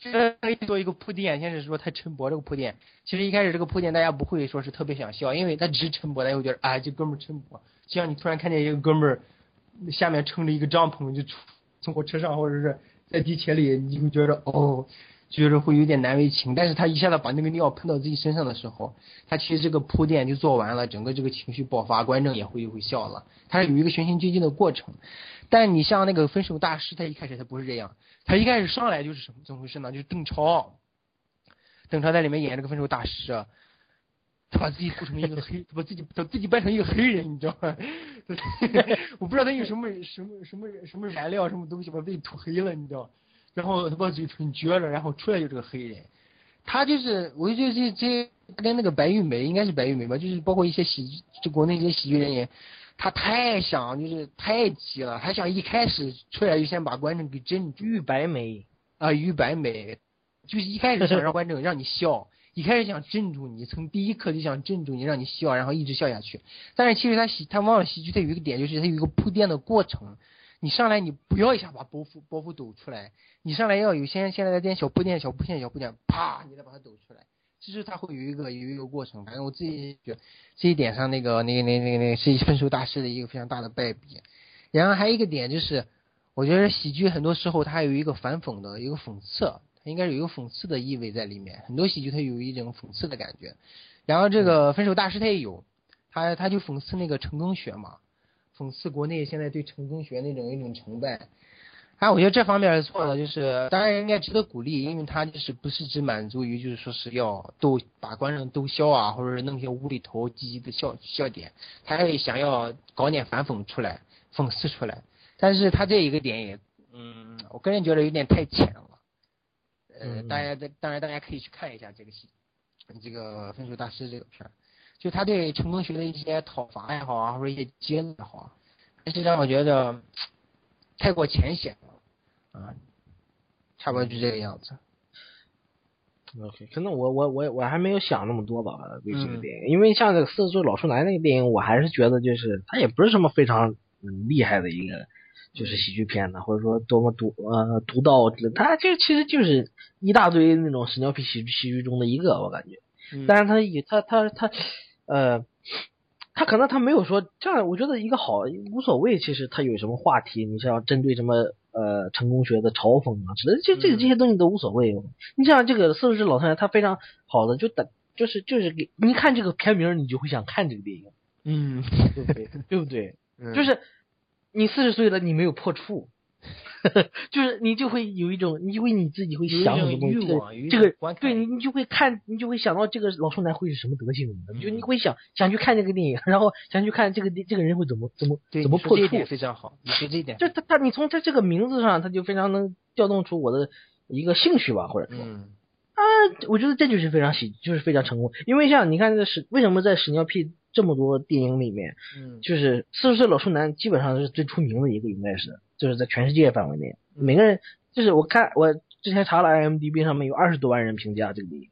这做一个铺垫，先是说他陈博这个铺垫。其实一开始这个铺垫大家不会说是特别想笑，因为他只是陈博，大家会觉得哎这哥们儿陈博，就像你突然看见一个哥们儿下面撑着一个帐篷就从火车上或者是在地铁里，你会觉得哦，就是会有点难为情。但是他一下子把那个尿喷到自己身上的时候，他其实这个铺垫就做完了，整个这个情绪爆发，观众也会会笑了。他是有一个循序渐进的过程。但你像那个分手大师，他一开始他不是这样，他一开始上来就是什么怎么回事呢？就是邓超，邓超在里面演这个分手大师。他把自己涂成一个黑，他把自己把自己扮成一个黑人，你知道吗？[LAUGHS] 我不知道他用什么什么什么什么燃料什么东西把自己涂黑了，你知道？然后他把嘴唇撅着，然后出来就是个黑人。他就是，我就觉得这这跟那个白玉梅应该是白玉梅吧，就是包括一些喜剧就国内一些喜剧人员，他太想就是太急了，他想一开始出来就先把观众给震住。玉白眉啊，玉白眉，就是一开始想让观众让你笑。一开始想镇住你，从第一刻就想镇住你，让你笑，然后一直笑下去。但是其实他喜他忘了喜剧，他有一个点，就是他有一个铺垫的过程。你上来你不要一下把包袱包袱抖出来，你上来要有先先来点小铺垫，小铺垫，小铺垫，啪，你再把它抖出来。其实他会有一个有一个过程。反正我自己觉得这一点上，那个那个那那那是分手大师的一个非常大的败笔。然后还有一个点就是，我觉得喜剧很多时候它有一个反讽的一个讽刺。它应该有一个讽刺的意味在里面，很多喜剧它有一种讽刺的感觉。然后这个分手大师他也有，他他就讽刺那个成功学嘛，讽刺国内现在对成功学那种一种崇拜。啊，我觉得这方面是错的，就是当然应该值得鼓励，因为他就是不是只满足于就是说是要逗把观众逗笑啊，或者是弄些无厘头积极的笑笑点，他还想要搞点反讽出来，讽刺出来。但是他这一个点也，嗯，我个人觉得有点太浅了。呃，大家在当然大家可以去看一下这个戏，这个分手大师这个片儿，就他对成功学的一些讨伐也好啊，或者一些揭露也好，但是让我觉得太过浅显了，啊，差不多就这个样子。OK，可能我我我我还没有想那么多吧，对这个电影，因为像这个四十岁老处男那个电影，我还是觉得就是他也不是什么非常厉害的一个。就是喜剧片呢，或者说多么独呃独到，他就其实就是一大堆那种屎尿屁喜喜剧中的一个，我感觉。但是他以他他他呃，他可能他没有说这样，我觉得一个好无所谓。其实他有什么话题，你像针对什么呃成功学的嘲讽啊之类，这这这些东西都无所谓。你像这个四十岁老太太，她非常好的就等就是就是给你看这个片名，你就会想看这个电影。嗯，对不对？[LAUGHS] 对不对？就是。你四十岁了，你没有破处，[LAUGHS] 就是你就会有一种，你就会你自己会想很多东西，这个对你你就会看，你就会想到这个老处男会是什么德行，就你会想想去看这个电影，然后想去看这个这个人会怎么怎么怎么破处，非常好，你说这一点，就他他你从他这个名字上，他就非常能调动出我的一个兴趣吧，或者说，啊，我觉得这就是非常喜，就是非常成功，因为像你看这屎为什么在屎尿屁。这么多电影里面，嗯，就是四十岁老处男基本上是最出名的一个，应该是，就是在全世界范围内，每个人就是我看我之前查了 IMDB 上面有二十多万人评价这个电影，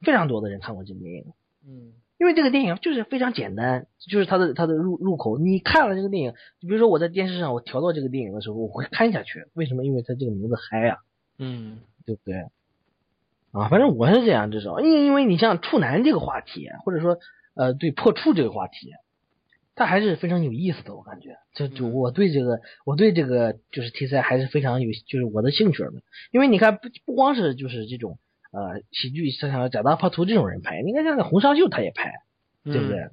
非常多的人看过这个电影，嗯，因为这个电影就是非常简单，就是它的它的入入口，你看了这个电影，就比如说我在电视上我调到这个电影的时候，我会看下去，为什么？因为它这个名字嗨呀，嗯，对不对？啊，反正我是这样，至少因因为你像处男这个话题，或者说。呃，对破处这个话题，它还是非常有意思的，我感觉，就就我对这个，我对这个就是题材还是非常有，就是我的兴趣的。因为你看，不不光是就是这种呃喜剧，像贾大破图这种人拍，你看像那洪尚秀他也拍，对不对？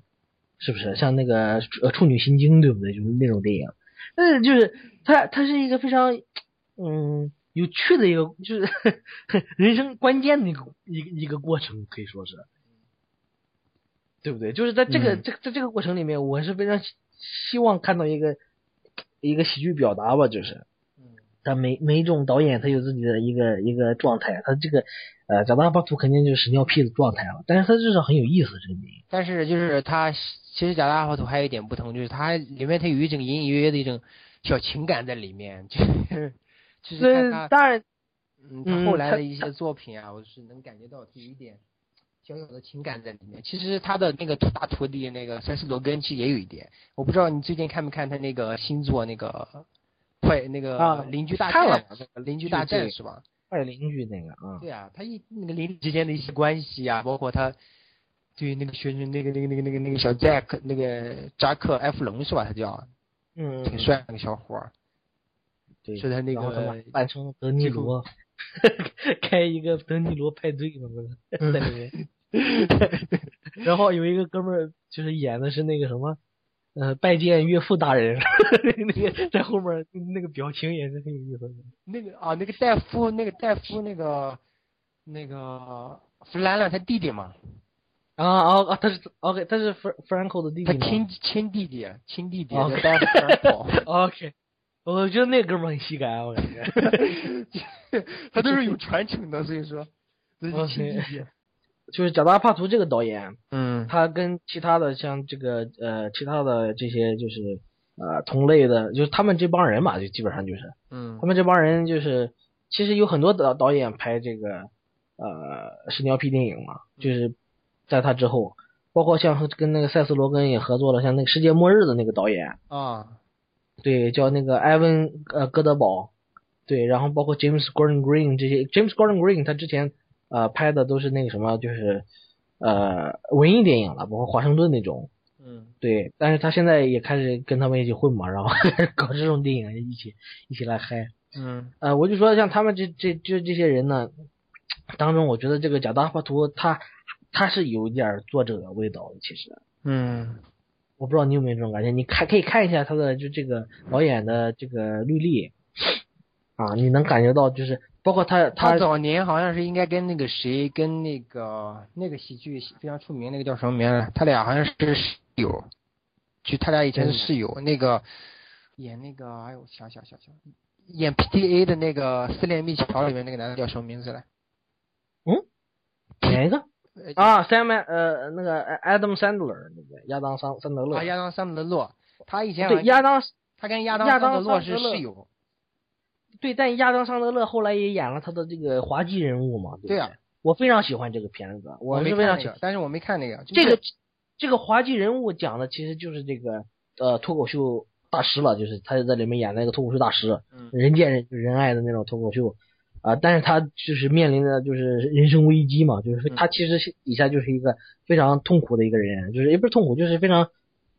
是不是？像那个呃处女心经，对不对？就是那种电影，但是就是他他是一个非常嗯有趣的一个，就是 [LAUGHS] 人生关键的一个一个一个过程，可以说是。对不对？就是在这个这在这个过程里面，我是非常希望看到一个一个喜剧表达吧，就是，但每每一种导演他有自己的一个一个状态，他这个呃贾大巴图肯定就是屎尿屁的状态了，但是他至少很有意思这个电影。但是就是他其实贾大巴图还有一点不同，就是他里面他有一种隐隐约约的一种小情感在里面，就是就是看他当然，嗯，他后来的一些作品啊，我是能感觉到有一点。小小的情感在里面，其实他的那个大徒弟那个塞斯罗根其实也有一点，我不知道你最近看没看他那个新作那个坏那个邻居大战，邻居大战是吧？坏邻居那个啊。对啊，他一那个邻居之间的一些关系啊，包括他对那个学生那个那个那个那个那个小扎克那个扎克埃弗隆是吧？他叫，嗯，挺帅那个小伙儿。对，是他那个扮成德尼罗。[LAUGHS] 开一个德尼罗派对嘛，不是 [LAUGHS] 在里面。然后有一个哥们儿就是演的是那个什么，呃，拜见岳父大人，那个在后面那个表情也是很有意思的。那个啊，那个戴夫，那个戴夫，那个那个弗兰兰他弟弟嘛，啊啊啊！他是 OK，他是 Fr Franco 的弟弟他亲亲弟弟，亲弟弟，哦叫戴夫弗兰考。[LAUGHS] OK，我觉得那哥们儿很喜感，我感觉。[LAUGHS] 他都是有传承的，所以说。[LAUGHS] [LAUGHS] 就是贾达帕图这个导演，嗯他跟其他的像这个呃其他的这些就是呃同类的，就是他们这帮人嘛，就基本上就是嗯他们这帮人就是其实有很多导导演拍这个呃屎尿屁电影嘛，就是在他之后，包括像跟那个塞斯罗根也合作了，像那个世界末日的那个导演，啊对，叫那个埃文呃戈德堡，对，然后包括 James Gordon Green 这些，James Gordon Green 他之前呃拍的都是那个什么，就是呃文艺电影了，包括华盛顿那种，嗯。对，但是他现在也开始跟他们一起混嘛，然后 [LAUGHS] 搞这种电影一起一起来嗨，嗯。呃，我就说像他们这这就这些人呢，当中我觉得这个贾达帕图他他是有一点儿作者的味道的，其实。嗯我不知道你有没有这种感觉，你看可以看一下他的就这个导演的这个履历啊，你能感觉到就是包括他他他早年好像是应该跟那个谁，跟那个那个喜剧非常出名，那个叫什么名来？他俩好像是室友，就他俩以前是室友。那个演那个，哎呦，想想想想，演 PTA 的那个《四恋蜜桥》里面那个男的叫什么名字来？嗯哪一个呃啊？Sam 呃那个 Adam Sandler 那个亚当桑桑德勒啊，亚当·桑德勒。他以前对亚当他跟亚当·亚当桑德勒是桑德勒室友。对，但亚当桑德勒后来也演了他的这个滑稽人物嘛，对啊我非常喜欢这个片子，我是非常喜欢但是我没看那个。就是这个这个滑稽人物讲的其实就是这个呃脱口秀大师了，就是他在里面演那个脱口秀大师，嗯人见人人爱的那种脱口秀啊、但是他就是面临的就是人生危机嘛，就是嗯他其实底下就是一个非常痛苦的一个人，就是也不是痛苦，就是非常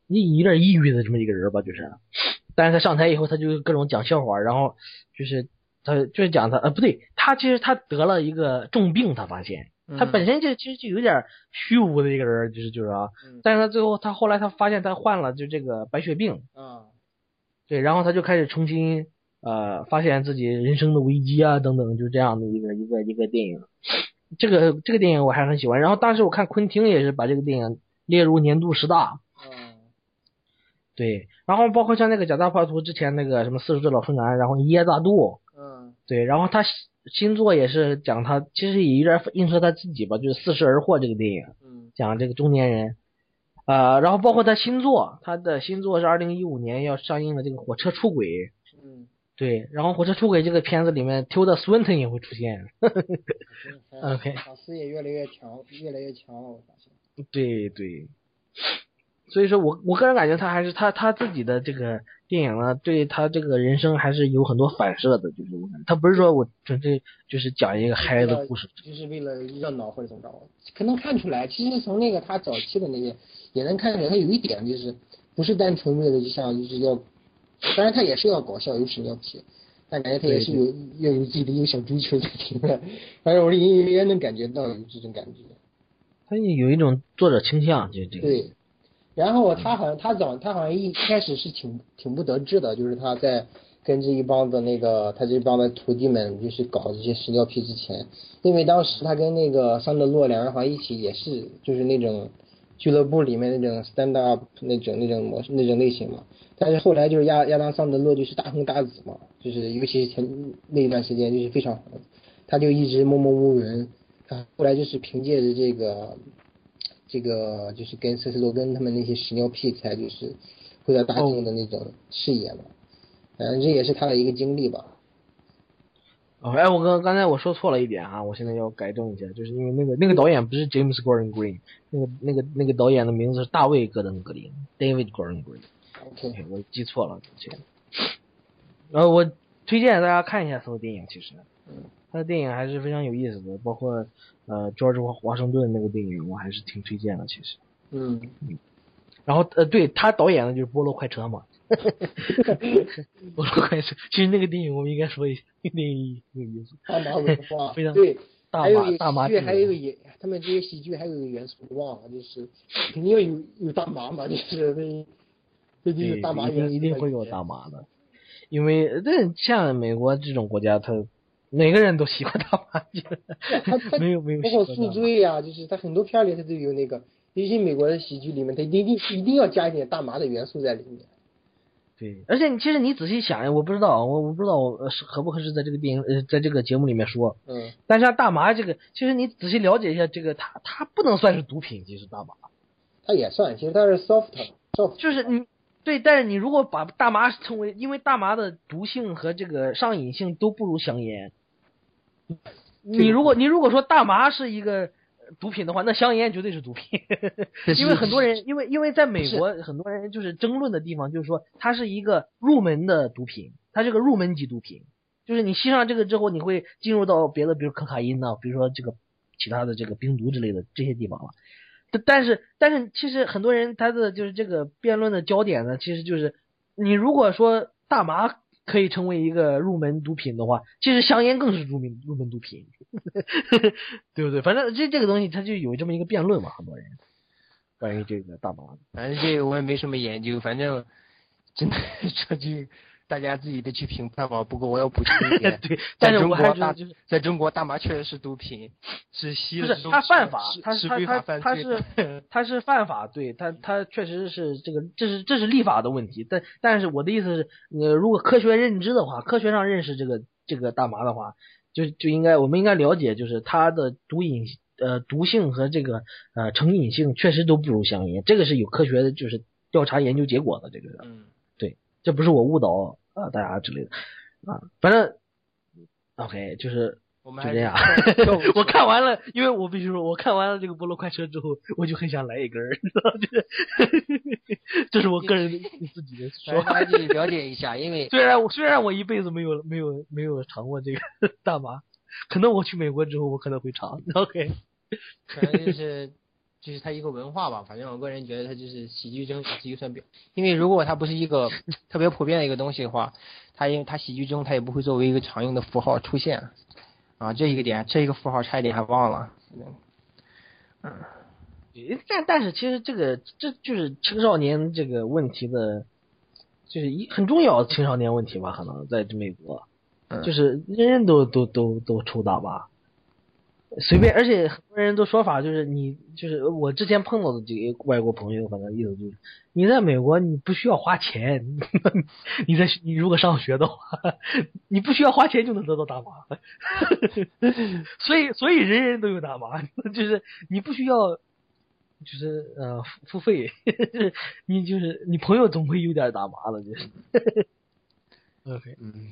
有点抑郁的这么一个人吧，就是。但是他上台以后，他就各种讲笑话，然后就是他就是讲他呃不对，他其实他得了一个重病，他发现。他嗯本身就其实就有点虚无的一个人，就是就是啊，嗯但是他最后他后来他发现他患了就这个白血病，啊对，然后他就开始重新呃发现自己人生的危机啊等等，就这样的一个一个一个电影。这个这个电影我还很喜欢，然后当时我看昆汀也是把这个电影列入年度十大，嗯对，然后包括像那个贾大帕图之前那个什么四十岁老处男，然后一夜大度，嗯对，然后他新作也是讲他其实也有点映射他自己吧，就是《四十而惑》这个电影。嗯讲这个中年人，呃，然后包括他新作，他的新作是二零一五年要上映的这个《火车出轨》，嗯。对，然后《火车出轨》这个片子里面，Tilda Swinton 也会出现，[LAUGHS] OK。卡斯也越来越强，越来越强了，我发现。对对，所以说我我个人感觉他还是他他自己的这个电影呢，对他这个人生还是有很多反射的，就是我感觉他不是说我纯粹就是讲一个嗨的故事，就是为了热闹或者怎么着，可能看出来，其实从那个他早期的那些也能看出来，他有一点就是不是单纯为了就像就是要，当然他也是要搞笑有屎尿屁，但感觉他也是有要有自己的一个小追求在里面，反正我隐隐约约能感觉到有这种感觉。他有一种作者倾向，就是这个，对，然后他好像他早他好像一开始是挺挺不得志的，就是他在跟这一帮的那个他这帮的徒弟们就是搞这些屎尿屁之前，因为当时他跟那个桑德洛两人好像一起也是就是那种俱乐部里面那种 stand up 那种那种模式那种类型嘛，但是后来就是亚亚当桑德洛就是大红大紫嘛，就是尤其是前那一段时间就是非常红，他就一直默默无闻，他后来就是凭借着这个。这个就是跟斯斯罗根他们那些屎尿屁才就是获得大众的那种视野嘛，反正这也是他的一个经历吧。哦，哎，我刚刚才我说错了一点啊，我现在要改正一下，就是因为那个那个导演不是 James Gordon Green，那个那个那个导演的名字是大卫·戈登·格林 （David Gordon Green）。OK，OK，我记错了。然后我推荐大家看一下他的电影，其实他的电影还是非常有意思的，包括呃 George 华盛顿那个电影，我还是挺推荐的，其实。嗯然后呃，对他导演的就是《菠萝快车》嘛，菠萝怪兽，其实那个电影我们应该说一下，那个电影那个意思。大麻文化非常对，大麻大麻喜剧，还有一个也，他们这些喜剧还有一个元素我忘了，就是肯定要有有大麻嘛，就是那这就对，是大麻一元素定一定会有大麻的，因为但像美国这种国家，他每个人都喜欢大麻，[LAUGHS] 没有没有包括宿。醉呀、就是他很多片儿里他都有那个，尤其美国的喜剧里面，他一定一定要加一点大麻的元素在里面。对，而且你其实你仔细想呀，我不知道，我我不知道我合不合适在这个电影呃在这个节目里面说，嗯，但是像大麻这个，其实你仔细了解一下，这个它它不能算是毒品，其实大麻。它也算，其实它是 soft soft，就是你对，但是你如果把大麻称为，因为大麻的毒性和这个上瘾性都不如香烟，你如果你如果说大麻是一个毒品的话，那香烟绝对是毒品，因为很多人，因为因为在美国很多人就是争论的地方，就是说它是一个入门的毒品，它是个入门级毒品，就是你吸上这个之后，你会进入到别的，比如可卡因呐、比如说这个其他的这个冰毒之类的这些地方了。但但是但是其实很多人他的就是这个辩论的焦点呢，其实就是你如果说大麻可以成为一个入门毒品的话，其实香烟更是入门入门毒品，[LAUGHS] 对不对？反正这这个东西它就有这么一个辩论嘛，很多人关于这个大麻。反正这个我也没什么研究，反正真的 [LAUGHS] 这就大家自己的去评判吧。不过我要补充一点，对，在但是我中国大还觉得就是在中国大麻确实是毒品，是吸不是的时候他犯法是，他他是违法他他犯罪的是它是犯法，对它它确实是这个这是这是立法的问题，但但是我的意思是，呃，如果科学认知的话，科学上认识这个这个大麻的话，就就应该我们应该了解，就是它的毒瘾呃毒性和这个呃成瘾性确实都不如香烟，这个是有科学的就是调查研究结果的，这个是嗯，这不是我误导啊、大家之类的啊，反正 OK 就是我们这样。[LAUGHS] 我看完了，因为我必须说，我看完了这个菠萝快车之后，我就很想来一根儿，知道吗？就是这是我个人的自己的说法。反正大家去了解一下，因为 [LAUGHS] 虽然我虽然我一辈子没有没有没有尝过这个大麻，可能我去美国之后我可能会尝。[LAUGHS] OK，可能就是就是它一个文化吧。反正我个人觉得它就是喜剧中喜剧算表，因为如果它不是一个 [LAUGHS] 特别普遍的一个东西的话，它因为它喜剧中它也不会作为一个常用的符号出现。啊，这一个点，这一个符号差一点还忘了。嗯但但是其实这个这就是青少年这个问题的，就是一很重要的青少年问题吧？可能在美国，嗯就是人人都都都都抽大麻，随便，而且很多人都说法就是你就是我之前碰到的几个外国朋友，反正意思就是你在美国你不需要花钱，[LAUGHS] 你在你如果上学的话，你不需要花钱就能得到大麻，[LAUGHS] 所以所以人人都有大麻，[LAUGHS] 就是你不需要。就是呃付付费，你就是你朋友总会有点大麻的，就是。OK，嗯，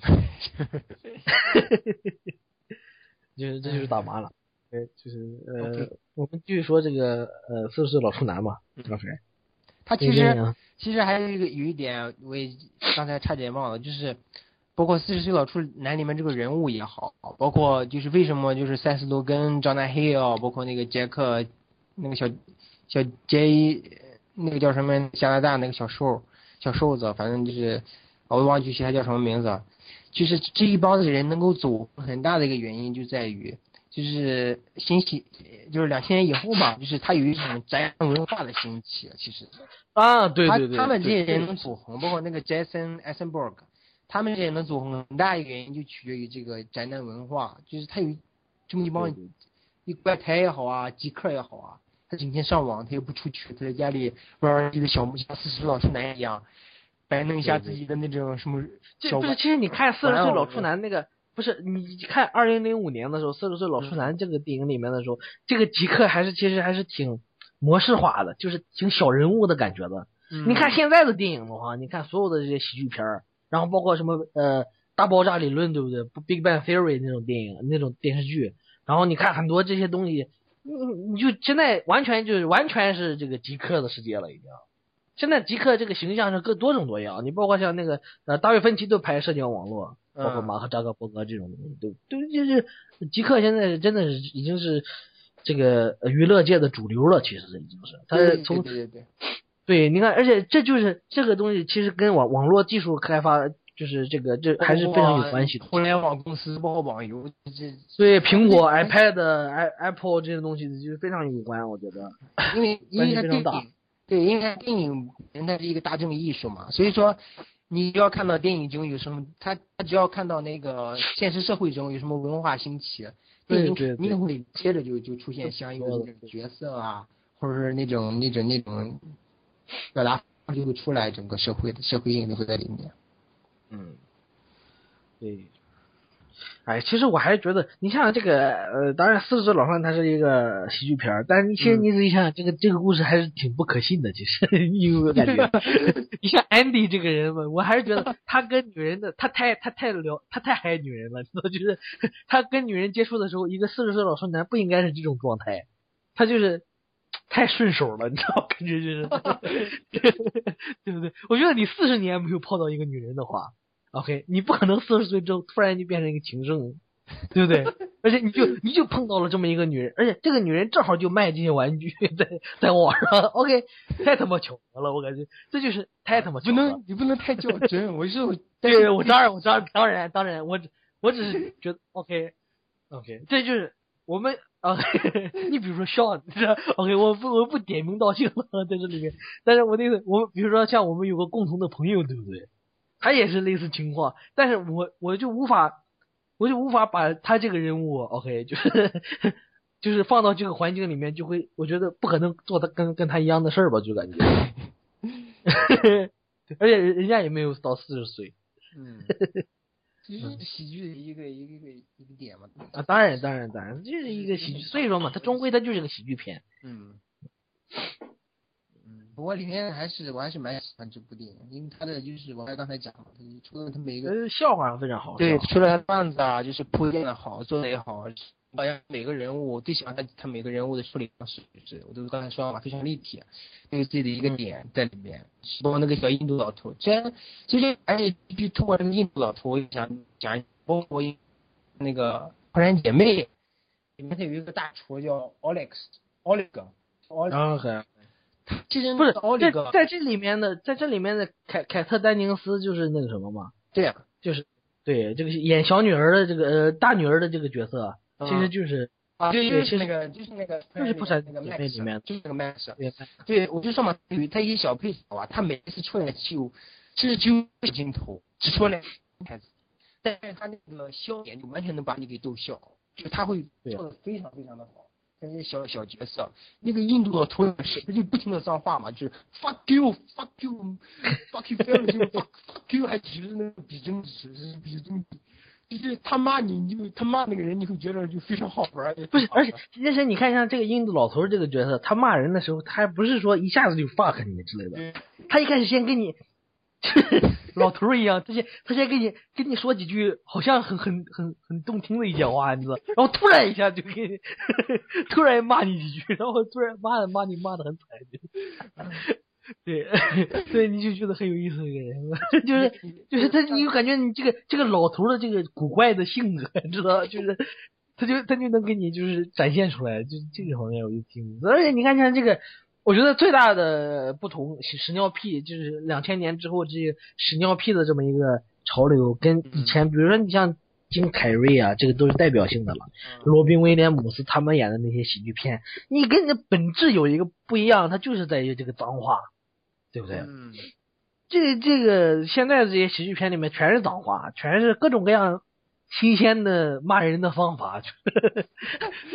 就是这就是大麻了。对，就是呃我们继续说这个呃四十岁老处男嘛。OK，它其实其实还有一个有一点，我也刚才差点忘了，就是包括四十岁老处男里面这个人物也好，包括就是为什么就是塞斯罗根、张大黑啊，包括那个杰克，那个小小杰，那个叫什么加拿大那个小瘦小瘦子，反正就是我忘记其他叫什么名字。就是这一帮子人能够走，很大的一个原因就在于，就是兴起，就是两千年以后嘛，就是它有一种宅男文化的兴起，其实。啊，对对对，他他们这对些人能走红，包括那个 Jason Eisenberg，他们这些人能走红，很大一个原因就取决于这个宅男文化，就是他有这么一帮一怪胎也好啊，极客也好啊，他整天上网，他又不出去，他在家里玩玩这个小木像四十老处男一样，摆弄一下自己的那种什么小这不是，其实你看四十岁老处男那个，不是你看二零零五年的时候，四十岁老处男这个电影里面的时候，这个极客还是其实还是挺模式化的，就是挺小人物的感觉的。嗯你看现在的电影的话，你看所有的这些喜剧片儿，然后包括什么呃大爆炸理论，对不对？不 Big Bang Theory 那种电影那种电视剧，然后你看很多这些东西，你你就现在完全就是完全是这个极客的世界了，已经。现在极客这个形象是各多种多样，你包括像那个呃大卫芬奇都拍社交网络，包括嗯马克扎克伯格这种东西，都都就是极客现在真的是已经是这个呃娱乐界的主流了，其实是已经是，他从对对对 [LAUGHS] 对，你看，而且这就是这个东西，其实跟网网络技术开发，就是这个这还是非常有关系的。互联网公司包括网游，这所以苹果、iPad、i Apple 这些东西就是非常有关，我觉得。因为因为电影，对，因为它电影它是一个大众艺术嘛，所以说你要看到电影中有什么，他他只要看到那个现实社会中有什么文化兴起，电影对对。肯定会接着就就出现相应的那种角色啊，或者是那种那种那种表达就会出来，整个社会的社会应力会在里面。嗯，对，哎，其实我还是觉得，你像这个，呃，当然《四十岁老汉》它是一个喜剧片儿，但是你其实你仔细想想，这个这个故事还是挺不可信的。其实 [LAUGHS] 你有没有感觉？[LAUGHS] 你像 Andy 这个人嘛，我还是觉得他跟女人的，他太他太聊，他太爱女人了，[LAUGHS] 知道？就是他跟女人接触的时候，一个四十岁老少男不应该是这种状态，他就是。太顺手了，你知道，感觉就是，对不对？我觉得你四十年没有泡到一个女人的话，OK，你不可能四十岁之后突然就变成一个情圣，对不对？而且你就你就碰到了这么一个女人，而且这个女人正好就卖这些玩具在在网上，OK，太他妈巧合了，我感觉这就是太他妈巧不合了。能你不能太较真，我是 [LAUGHS] 对，我当然我当然当然当然，我只我只是觉得 OK OK，这就是我们 OK，[LAUGHS] 你比如说吧 OK，我不我不点名道姓了在这里面，但是我那个我们比如说像我们有个共同的朋友，对不对？他也是类似情况，但是我我就无法我就无法把他这个人物 OK 就是 [LAUGHS] 就是放到这个环境里面，就会我觉得不可能做的跟跟他一样的事儿吧，就感觉，[LAUGHS] 而且人人家也没有到四十岁。[LAUGHS] 嗯，这是喜剧的一个一个一个一个点嘛。啊，当然，当然，当然，这是一个喜剧，所以说嘛，他终归他就是个喜剧片。嗯，嗯，不过里面还是我还是蛮喜欢这部电影，因为他的就是我刚才讲除了它每个呃，笑话非常好。对，除了它段子啊，就是铺垫的好，做的也好，好像每个人物我最喜欢他他每个人物的处理方式，就是我都刚才说了嘛，非常立体，有自己的一个点在里面。包括那个小印度老头，虽然其实而且就通过这个印度老头，我也想讲一，包括那个《破产姐妹》里面它有一个大厨叫 Alex，Oleg，其实不是奥利格在在这里面的，在这里面的凯凯特丹宁斯就是那个什么嘛，对呀、就是对这个演小女儿的这个呃大女儿的这个角色，嗯其实就是啊，对，对就是那个，就是那个，就是破产那个姐妹里面就是那个 Max，对对，我就说嘛，有他一些小配角啊，他每次出来就，其实就一镜头，只说两个台词，但是他那个笑点就完全能把你给逗笑，就他会做的非常非常的好。那些小小角色，那个印度的头他就不停的脏话嘛，就是 fuck you，fuck you，fuck you，[LAUGHS] 就 fuck fuck you，还举着那个比中指，是比中指，就是他骂你，你就他骂那个人，你会觉得就非常好玩儿。不是，而且而且你看像这个印度老头这个角色，他骂人的时候，他还不是说一下子就 fuck 你之类的，他一开始先跟你 [LAUGHS] 老头一样，他先他先跟你跟你说几句好像很很很很动听的一些话，你知道，然后突然一下就给你 [LAUGHS] 突然骂你几句，然后突然骂骂你骂的很惨，对，[LAUGHS] 所以你就觉得很有意思这个人，就是就是他，你就感觉你这个这个老头的这个古怪的性格，你知道，就是他就他就能给你就是展现出来，就这个方面我就挺有意思。而且你看像这个，我觉得最大的不同屎屎尿屁就是两千年之后这个屎尿屁的这么一个潮流，跟以前比如说你像金凯瑞啊，这个都是代表性的了。罗宾威廉姆斯他们演的那些喜剧片，你跟你的本质有一个不一样，它就是在于这个脏话，对不对？嗯，这个这个现在这些喜剧片里面全是脏话，全是各种各样新鲜的骂人的方法。就 [LAUGHS] 是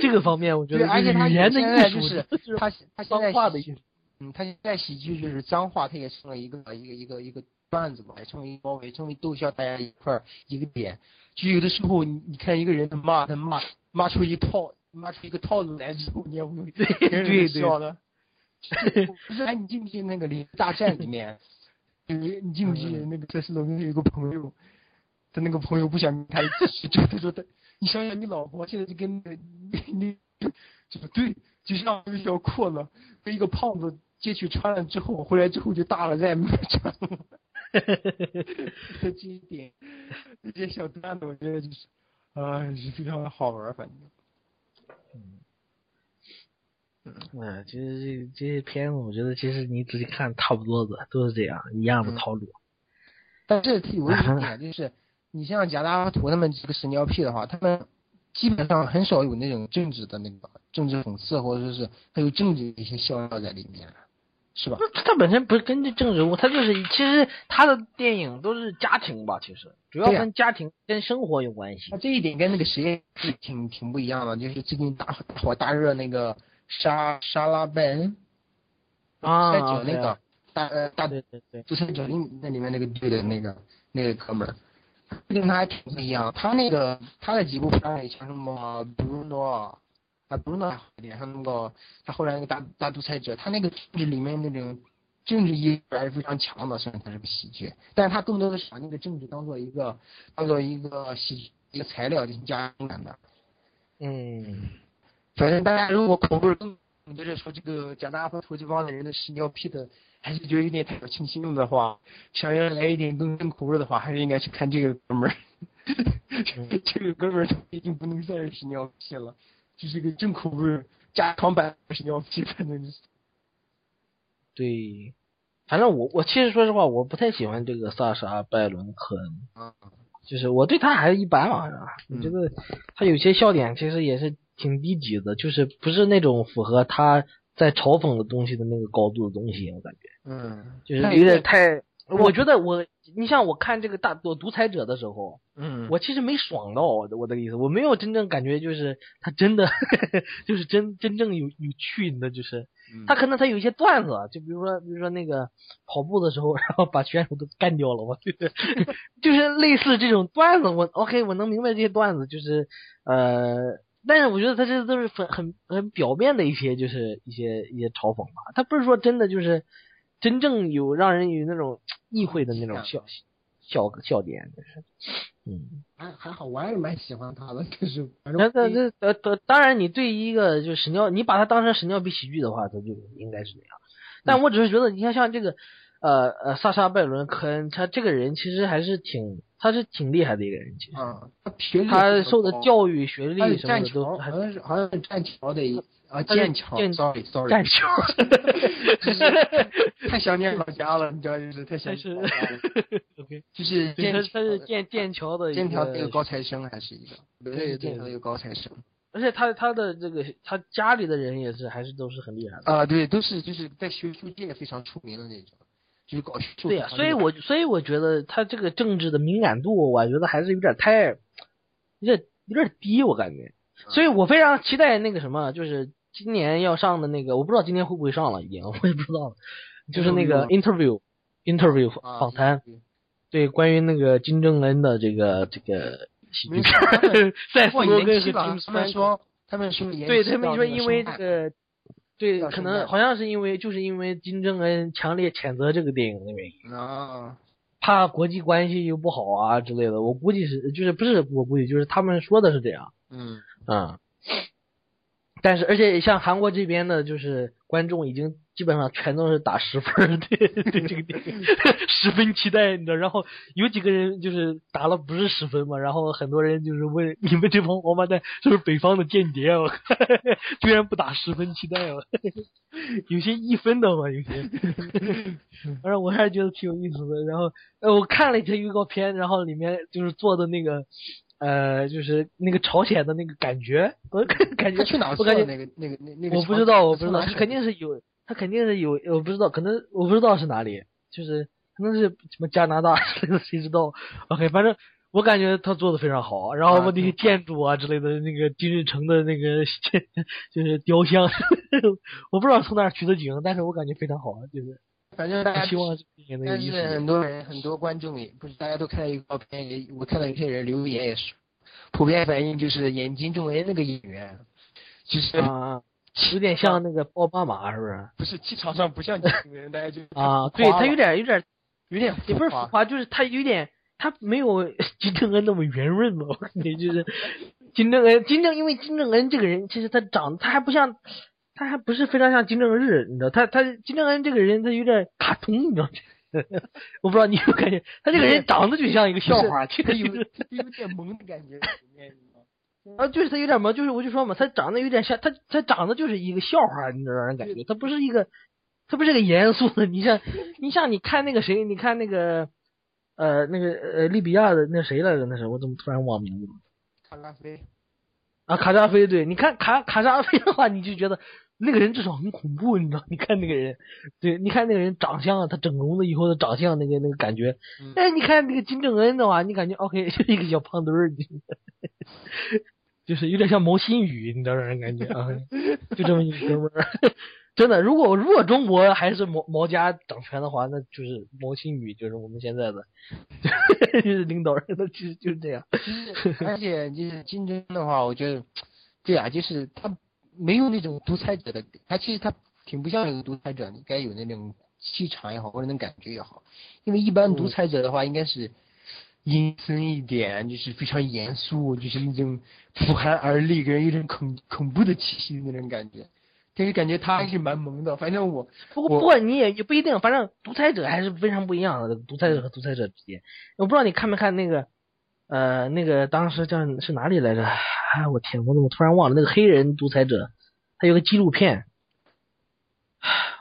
这个方面，我觉对，得而且他语言的艺术就是就是他他现脏在话的艺术。嗯，他现在喜剧就是脏话，他也成了一个一个一个一个段子嘛，也成为包围，成为逗笑大家一块儿一个点。就有的时候你你看一个人他骂他骂骂出一套骂出一个套路来之后，你也会对人对笑的。不是哎，你记不记得那个《零大战》里面，有一你记不记得那个 [LAUGHS] 特斯隆有一个朋友，他那个朋友不想跟他一起，就他说他，你想想你老婆现在就跟那个那就对，就像一条裤子被一个胖子借去穿了之后，回来之后就大了，再也没有穿了。[LAUGHS] 这一点，这些小段子，我觉得就是，啊、是非常的好玩儿，反正。嗯，其实这这些片子，我觉得其实你仔细看，差不多的都是这样一样的套路。但是有一点就是，你像贾拉图他们几个屎尿屁的话，他们基本上很少有那种政治的那个政治讽刺，或者说是还有政治的一些笑料在里面，是吧？那他本身不是跟这政治人物，他就是其实他的电影都是家庭吧，其实主要跟家庭、跟生活有关系那。这一点跟那个谁是挺挺不一样的，就是最近大大火大热那个沙沙拉拜恩，啊赛者那个啊大呃大对对对，独裁者那那里面那个队的那个那个哥们儿，跟他还挺不一样。他那个他的几部片儿里，像什么 Bruno 啊，Bruno 还好一点，像那个他后来那个大大独裁者，他那个政治里面那种政治意识还是非常强的。虽然他是个喜剧，但是他更多的是把那个政治当做一个当做一个喜剧一个材料进行加工感的。嗯，反正大家如果口味更就是说这个贾大和投这帮的人的屎尿屁的，还是觉得有点太有清新了的话，想要来一点更重口味的话，还是应该去看这个哥们儿。[LAUGHS] 这个哥们儿已经不能算是屎尿屁了，就是个正口味加长版屎尿屁，反正就是。对。反正我我其实说实话，我不太喜欢这个萨莎拜伦科恩，啊，就是我对他还是一般吧，是吧？嗯我觉得他有些笑点其实也是挺低级的，就是不是那种符合他在嘲讽的东西的那个高度的东西，我感觉嗯，就是有点太。我觉得我，你像我看这个大我独裁者的时候，嗯，我其实没爽到我的我的意思，我没有真正感觉就是他真的 [LAUGHS] 就是真真正有有趣的，就是嗯他可能他有一些段子，就比如说比如说那个跑步的时候，[LAUGHS] 然后把选手都干掉了，我觉得 [LAUGHS] 就是类似这种段子，我 OK 我能明白这些段子，就是呃，但是我觉得他这都是很很很表面的一些就是一些一些嘲讽吧，他不是说真的就是真正有让人有那种意会的那种笑笑笑点，就是嗯。还还好，我还是蛮喜欢他的，就是反那正那那呃当当然，你对一个就是屎尿，你把他当成神尿屁喜剧的话，他就应该是那样。但我只是觉得，你看像这个，呃呃，萨莎拜伦科恩，他这个人其实还是挺，他是挺厉害的一个人。其实啊，他学历他受的。教育、学历什么剑桥，的都还好像是好像是剑桥的一啊剑桥剑 [LAUGHS] 桥剑，sorry sorry，干球。太想念老家了，你知道就是太想念老家了，[LAUGHS] OK，[LAUGHS] 就是对，他剑他是剑剑桥的剑桥的一个个高材生还是一个，对对剑桥的一个高材生而且他他的这个他家里的人也是还是都是很厉害的。啊，对，都是就是在学术界非常出名的那种，就是搞对呀、所以我所以我觉得他这个政治的敏感度，我觉得还是有点太，有点有点低，我感觉。所以我非常期待那个什么，就是今年要上的那个，我不知道今年会不会上了，已经我也不知道了，就是那个 interview interview 啊访谈，对对，关于那个金正恩的这个这个喜剧片，[LAUGHS] 在斯过罗根和延期吧 James，他们说他们说对他们说因为这个，对，可能好像是因为就是因为金正恩强烈谴责这个电影的原因。啊，怕国际关系又不好啊之类的，我估计是就是不是我估计就是他们说的是这样，嗯。嗯，但是而且像韩国这边的，就是观众已经基本上全都是打十分儿，[LAUGHS] 对对这个电影十分期待，你知道，然后有几个人就是打了不是十分嘛，然后很多人就是问 [LAUGHS] 你们这帮王八蛋是不是北方的间谍啊？我 [LAUGHS] 居然不打十分期待啊！有些一分的嘛，有些，反正我还是觉得挺有意思的。然后呃，我看了一些预告片，然后里面就是做的那个。呃，就是那个朝鲜的那个感觉，我感觉去哪儿我感觉做的那个那个那那个？我不知道，我不知道，肯定是有，他肯定是有，我不知道，可能我不知道是哪里，就是可能是什么加拿大之类的，谁知道？OK，反正我感觉他做的非常好，然后那些建筑啊之类的，那个金日成的那个就是雕像，[LAUGHS] 我不知道从哪儿取的景，但是我感觉非常好，就是反正大家希但是。很多人很多观众也不是，大家都看到一个照片，也我看到有些人留言也是，普遍反映就是眼睛周围那个演员，就是、啊，有点像那个奥巴马，是不是？不是气场上不像金正恩，大家就 [LAUGHS] 啊，对他有点有点有点也不是浮夸，就是他有点，他没有 [LAUGHS] 金正恩那么圆润嘛，我感觉就是金正恩，金正因为金正恩这个人，其实他长得他还不像，他还不是非常像金正日，你知道，他他金正恩这个人他有点卡通，你知道吗？[LAUGHS] 我不知道你有没有感觉，他这个人长得就像一个笑话，其他有实就是他有点萌的感觉啊，就是他有点萌，就是我就说嘛，他长得有点像他，他长得就是一个笑话，你知道让人感觉他不是一个，他不是个严肃的。你像你像你看那个谁，你看那个呃那个呃利比亚的那谁来着？那是我怎么突然忘名字了？卡扎菲，啊，卡扎菲，对，你看卡卡扎菲的话，你就觉得那个人至少很恐怖，你知道？你看那个人，对，你看那个人长相，他整容了以后的长相，那个那个感觉，嗯哎，你看那个金正恩的话，你感觉 OK，就是一个小胖墩儿，你就是有点像毛新宇，你知道让人感觉啊，就这么一个哥们儿。[LAUGHS] 真的，如果如果中国还是毛毛家掌权的话，那就是毛新宇，就是我们现在的 [LAUGHS] 就是领导人，的其实就是这样。而且就是竞争的话，我觉得，对啊，就是他没有那种独裁者的，他其实他挺不像一个独裁者，你该有那种气场也好，或者那种感觉也好。因为一般独裁者的话，应该是阴森一点，就是非常严肃，就是那种不寒而栗，给人一种恐恐怖的气息的那种感觉。但是感觉他还是蛮萌的，反正我不过不过你也也不一定，反正独裁者还是非常不一样的，独裁者和独裁者之间。我不知道你看没看那个，呃，那个当时叫是哪里来着？哎，我天，我怎么突然忘了那个黑人独裁者？他有个纪录片，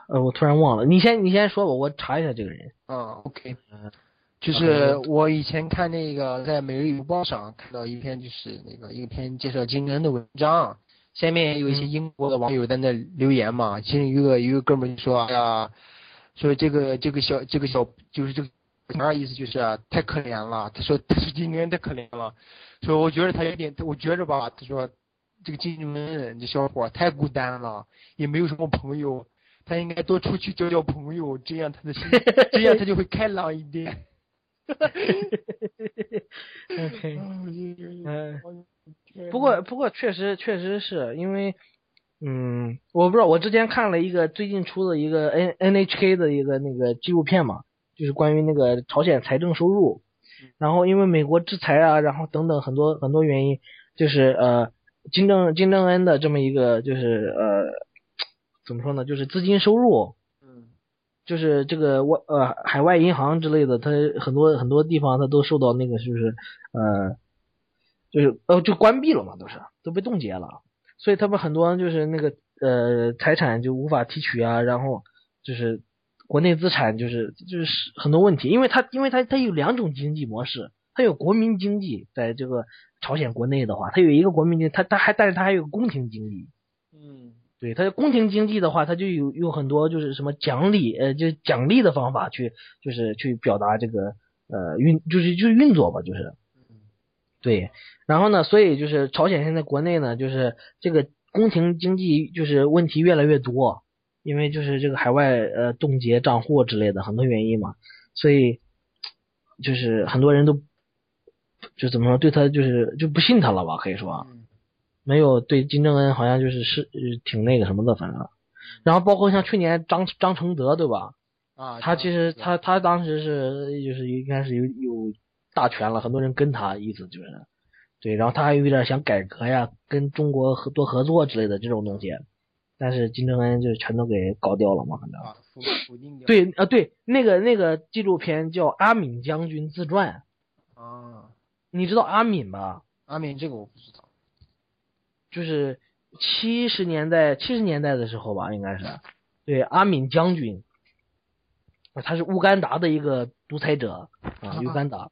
呃，我突然忘了。你先你先说吧，我查一下这个人。啊，OK，嗯就是我以前看那个在《每日邮报》上看到一篇，就是那个一篇介绍金正恩的文章，下面有一些英国的网友在那留言嘛，其中一个一个哥们儿就说，哎呀，说这个这个小这个小就是这个他意思就是啊太可怜了，他说他说金正恩太可怜了，说我觉得他有点，我觉着吧，他说这个金正恩这小伙太孤单了，也没有什么朋友。他应该多出去交交朋友，这样他的心，[LAUGHS] 这样他就会开朗一点。OK，[LAUGHS] 嗯嗯，不过不过确实确实是因为，嗯，我不知道，我之前看了一个最近出的一个 N NHK 的一个那个纪录片嘛，就是关于那个朝鲜财政收入，然后因为美国制裁啊，然后等等很多很多原因，就是呃金正金正恩的这么一个就是呃怎么说呢，就是资金收入，嗯就是这个外呃海外银行之类的，它很多很多地方它都受到那个就是呃就是呃就关闭了嘛，都是都被冻结了，所以他们很多就是那个呃财产就无法提取啊，然后就是国内资产就是就是很多问题，因为它因为它它有两种经济模式，它有国民经济，在这个朝鲜国内的话，它有一个国民经济，它它还但是它还有个宫廷经济，嗯。对它宫廷经济的话，它就有有很多就是什么奖励，呃，就奖励的方法去，就是去表达这个呃运，就是就是运作吧，就是，对。然后呢，所以就是朝鲜现在国内呢，就是这个宫廷经济就是问题越来越多，因为就是这个海外呃冻结账户之类的很多原因嘛，所以就是很多人都就怎么说对他就是就不信他了吧，可以说。嗯没有对金正恩好像就是是呃挺那个什么的，反正。然后包括像去年张张承德对吧？啊，他其实他他当时是就是应该是有有大权了，很多人跟他，意思就是，对，然后他还有点想改革呀，跟中国合多合作之类的这种东西，但是金正恩就是全都给搞掉了嘛，反正。啊对啊，对，那个那个纪录片叫《阿敏将军自传》，啊，你知道阿敏吧？阿敏这个我不知道。就是七十年代七十年代的时候吧，应该是对阿敏将军，他是乌干达的一个独裁者啊，乌干达。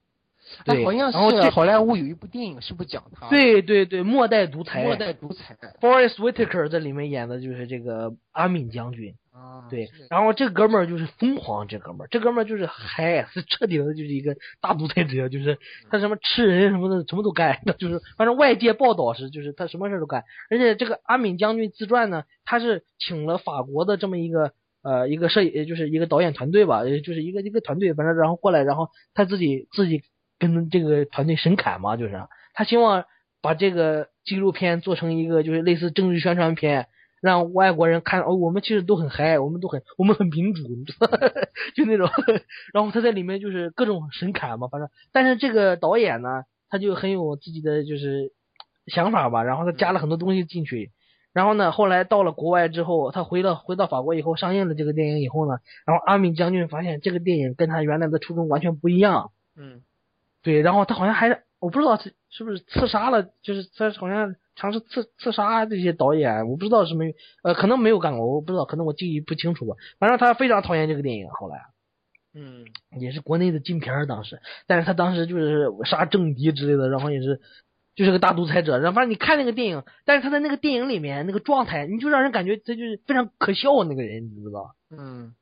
哎，对，好像然后好莱坞有一部电影，是不是讲他？，对对对，末代独裁，末代独裁。Forest Whitaker 在里面演的就是这个阿敏将军。啊，对，然后这哥们儿就是疯狂，这哥们儿，这哥们儿就是嗨，是彻底的就是一个大独裁者，就是他什么吃人什么的什么都干，[LAUGHS] 就是反正外界报道是就是他什么事都干，而且这个阿敏将军自传呢，他是请了法国的这么一个呃一个摄影就是一个导演团队吧，就是一个一个团队，反正然后过来，然后他自己自己跟这个团队神侃嘛，就是。他希望把这个纪录片做成一个就是类似政治宣传片。让外国人看哦，我们其实都很嗨，我们都很我们很民主，你知道，[LAUGHS] 就那种。[LAUGHS] 然后他在里面就是各种神侃嘛，反正。但是这个导演呢，他就很有自己的就是想法吧，然后他加了很多东西进去。然后呢，后来到了国外之后，他回了回到法国以后，上映了这个电影以后呢，然后阿敏将军发现这个电影跟他原来的初衷完全不一样。嗯，对，然后他好像还我不知道是是不是刺杀了，就是他好像尝试刺刺杀这些导演，我不知道是没呃可能没有干过，我不知道，可能我记忆不清楚吧。反正他非常讨厌这个电影，后来嗯也是国内的禁片儿当时，但是他当时就是杀政敌之类的，然后也是就是个大独裁者，然后反正你看那个电影，但是他在那个电影里面那个状态，你就让人感觉他就是非常可笑那个人，你知道？嗯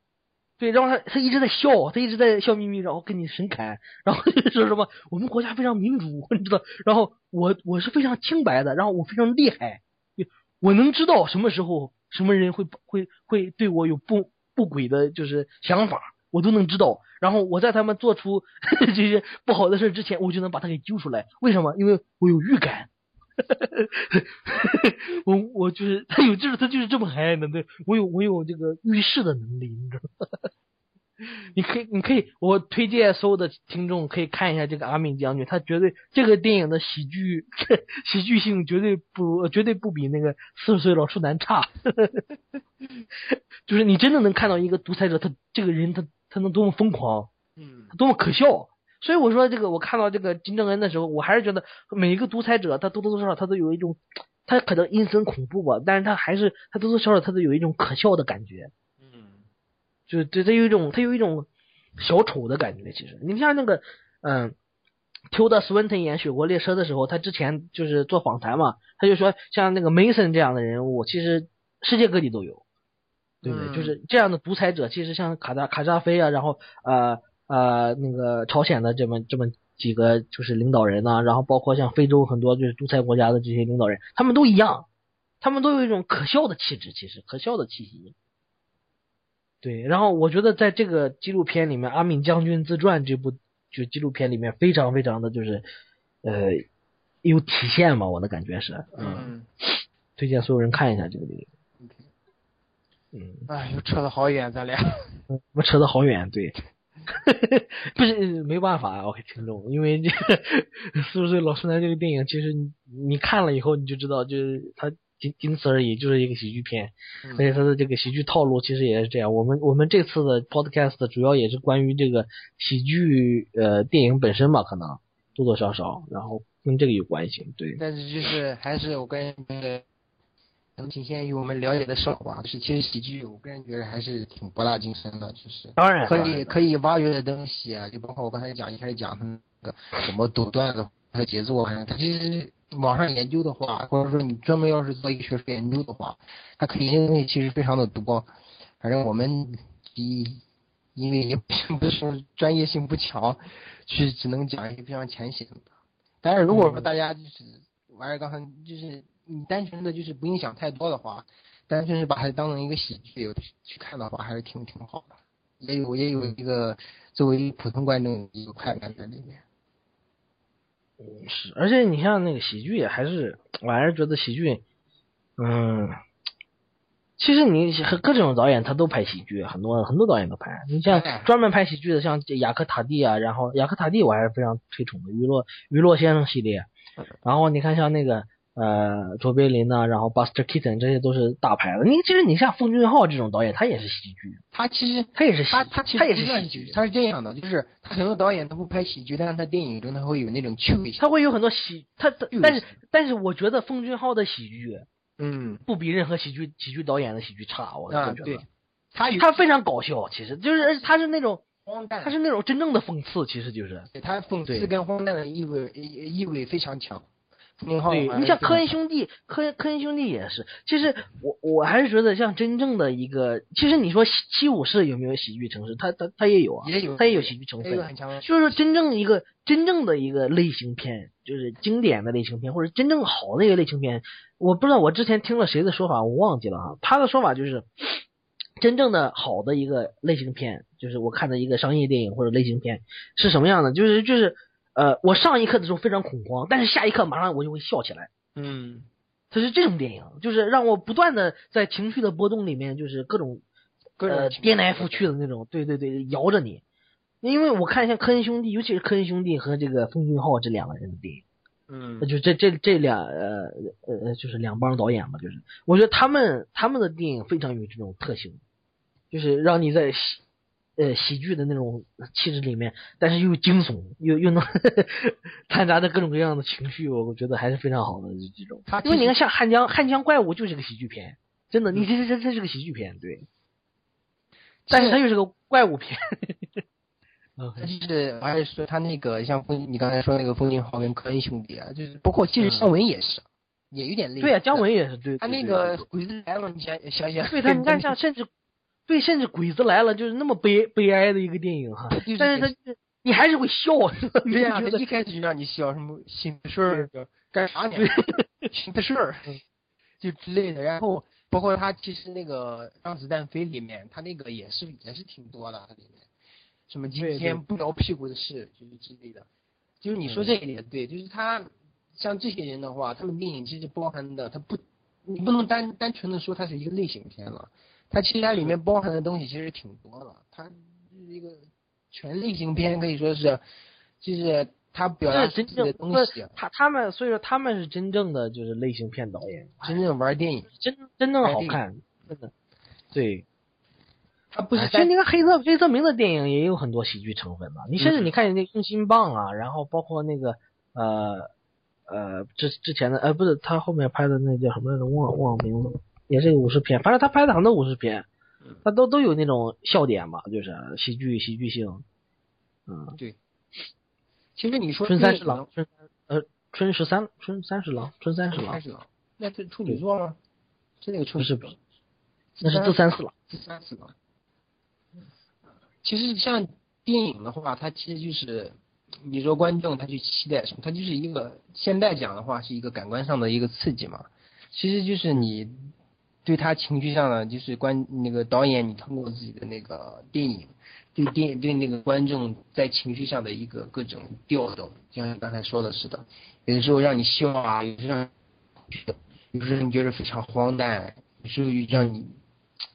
对，然后他他一直在笑，他一直在笑眯眯，然后跟你神侃，然后就说什么我们国家非常民主，[LAUGHS] 你知道，然后我我是非常清白的，然后我非常厉害，我能知道什么时候什么人会会会对我有不不轨的，就是想法，我都能知道，然后我在他们做出 [LAUGHS] 这些不好的事之前，我就能把他给揪出来，为什么？因为我有预感。[LAUGHS] 我我就是他有就是他就是这么嗨的，对我有我有这个预示的能力，你知道吗？你可以你可以，我推荐所有的听众可以看一下这个阿敏将军，他绝对这个电影的喜剧 [LAUGHS] 喜剧性绝对不绝对不比那个四十岁老处男差，[LAUGHS] 就是你真的能看到一个独裁者，他这个人他他能多么疯狂，嗯他多么可笑。所以我说这个，我看到这个金正恩的时候，我还是觉得每一个独裁者，他多多少少他都有一种，他可能阴森恐怖吧，但是他还是他多多少少他都有一种可笑的感觉，嗯就是对他有一种他有一种小丑的感觉。其实你像那个嗯。Tilda Swinton 演《雪国列车》的时候，他之前就是做访谈嘛，他就说像那个 Mason 这样的人物，其实世界各地都有，对不对？嗯就是这样的独裁者，其实像卡扎卡扎菲啊，然后呃呃那个朝鲜的这么这么几个就是领导人呐、然后包括像非洲很多就是独裁国家的这些领导人，他们都一样，他们都有一种可笑的气质，其实可笑的气息。对，然后我觉得在这个纪录片里面，《阿敏将军自传》这部就纪录片里面非常非常的就是呃有体现嘛，我的感觉是，嗯，嗯，推荐所有人看一下这个电影。嗯，哎，又扯得好远，咱俩。[LAUGHS] 我扯得好远，对，[LAUGHS] [LAUGHS] 不是没办法，OK，听众，因为这个四十岁老师男这个电影，其实你你看了以后你就知道，就是它仅仅此而已，就是一个喜剧片，嗯。而且它的这个喜剧套路其实也是这样。我们我们这次的 podcast 主要也是关于这个喜剧呃电影本身吧，可能多多少少，然后跟这个有关系，对，但是就是还是我个人觉得，能体现于我们了解的少吧。就是其实喜剧，我个人觉得还是挺博大精深的，就是当然可以可以挖掘的东西啊，就包括我刚才讲一开始讲他那个怎么抖段子和节奏啊，他其实网上研究的话，或者说你专门要是做一个学术研究的话，它可以研究的东西其实非常的多。反正我们一因为也并不是专业性不强，去只能讲一些非常浅显的。但是如果说大家就是玩儿刚才就是你单纯的就是不用想太多的话，单纯是把它当成一个喜剧去看的话，还是挺挺好的，也有也有一个作为普通观众一个快感在里面。是，而且你像那个喜剧，还是我还是觉得喜剧，嗯，其实你和各种导演他都拍喜剧，很多很多导演都拍。你像哎专门拍喜剧的，像雅克塔蒂啊，然后雅克塔蒂我还是非常推崇的，娱乐娱乐先生系列。然后你看像那个呃卓别林呐、然后 Buster Keaton 这些都是大牌的。你其实你像奉俊昊这种导演，他也是喜剧，他其实他也是喜他他他也是喜剧他是这样的，就是他很多导演他不拍喜剧，但是他电影中他会有那种趣味性。他会有很多喜，他他但是但是我觉得奉俊昊的喜剧嗯不比任何喜剧喜剧导演的喜剧差，我感觉得。对，他有他非常搞笑，其实就是他是那种荒诞，他是那种真正的讽刺，其实就是。对他讽对刺跟荒诞的意味意意味非常强。你像科恩兄弟，科恩科恩兄弟也是。其实我我还是觉得像真正的一个，其实你说西七武士有没有喜剧成分？他他他也有啊，也有他也有喜剧成分就是说真正一个真正的一个类型片，就是经典的类型片，或者真正好的一个类型片，我不知道我之前听了谁的说法，我忘记了哈。他的说法就是，真正的好的一个类型片，就是我看的一个商业电影或者类型片是什么样的？就是就是呃，我上一刻的时候非常恐慌，但是下一刻马上我就会笑起来。嗯它是这种电影，就是让我不断的在情绪的波动里面，就是各种颠来覆去的那种，对对对，摇着你。因为我看一下科恩兄弟，尤其是科恩兄弟和这个奉俊昊这两个人的电影，嗯那就这这这两呃呃就是两帮导演嘛，就是我觉得他们他们的电影非常有这种特性，就是让你在喜呃喜剧的那种气质里面，但是又惊悚，又又能 [LAUGHS] 掺杂着各种各样的情绪，我我觉得还是非常好的这这种。因为你看，像汉江汉江怪物就是个喜剧片，真的，你这这这这是个喜剧片，对。但是它又是个怪物片。[LAUGHS] 嗯他就是，我还是说他那个像风，你刚才说那个风景号跟科恩兄弟啊，就是包括其实姜文也是，也有点类似。对啊、姜文也是对。他那个鬼子来了，你想想想，对他，你看 [LAUGHS] 像甚至，对，甚至鬼子来了就是那么悲悲哀的一个电影哈，但是他是你还是会笑，[LAUGHS] 对呀、他一开始就让你笑什么心 [LAUGHS] 的事儿干啥呢？心的事儿，就之类的。然后包括他其实那个《让子弹飞》里面，他那个也是也是挺多的，里面什么今天不聊屁股的事，就是之类的。就是你说这一点对，就是他像这些人的话，他们电影其实包含的，他不，你不能单单纯的说它是一个类型片了，它其实它里面包含的东西其实挺多的，它就是一个全类型片，可以说是，就是他表达真自己的东西他他们，所以说他们是真正的就是类型片导演，真正玩电影，真真正好看，真的，对。他不是其实你看黑色黑色明的电影也有很多喜剧成分嘛，你甚至嗯你看那个用心棒啊，然后包括那个呃呃之之前的呃不是他后面拍的那叫什么来着，忘了忘了名字了，也是个武士片，反正他拍的很多武士片，嗯他都都有那种笑点嘛，就是喜剧喜剧性，嗯，对其实你说春三十郎，春呃春十三春三十郎，春三十郎那是处女座吗？是那个处女座不是那是自三四郎，自三四郎。其实像电影的话，它其实就是你说观众他去期待什么，它就是一个现在讲的话是一个感官上的一个刺激嘛。其实就是你对他情绪上的，就是观那个导演，你通过自己的那个电影，对电影对那个观众在情绪上的一个各种调动，就像你刚才说的似的，有的时候让你笑啊，有的时候让你觉得有时候你觉得非常荒诞，有时候让你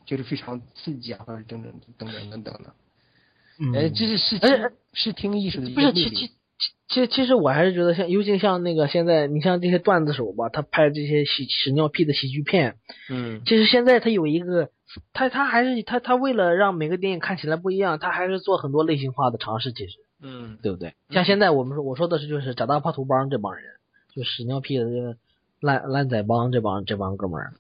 觉得非常刺激啊，或者等等等等等等的。嗯呃，这是视听视听艺术的一不是，个魅力。其其其实其实我还是觉得像，尤其像那个现在，你像这些段子手吧，他拍这些喜屎尿屁的喜剧片，嗯其实现在他有一个，他他还是他他为了让每个电影看起来不一样，他还是做很多类型化的尝试，其实嗯对不对？像现在我们说我说的是就是长大炮图帮这帮人，就屎尿屁的这个烂烂仔帮这帮这帮哥们儿，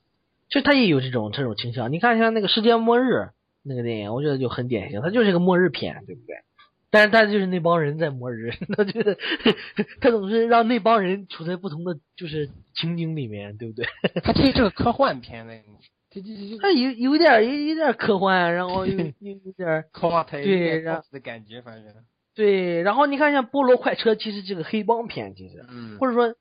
其实他也有这种这种倾向。你看像那个世界末日那个电影，我觉得就很典型，它就是个末日片，对不对？但是他就是那帮人在磨人，[LAUGHS] 他就是他总是让那帮人处在不同的就是情景里面，对不对？[LAUGHS] 他其实是个科幻片的，这这这他有有点有有点科幻，然后又又 [LAUGHS] 有点科幻对然 cos 的感觉，反正对，然后你看像《菠萝快车》，其实这个黑帮片，其实嗯或者说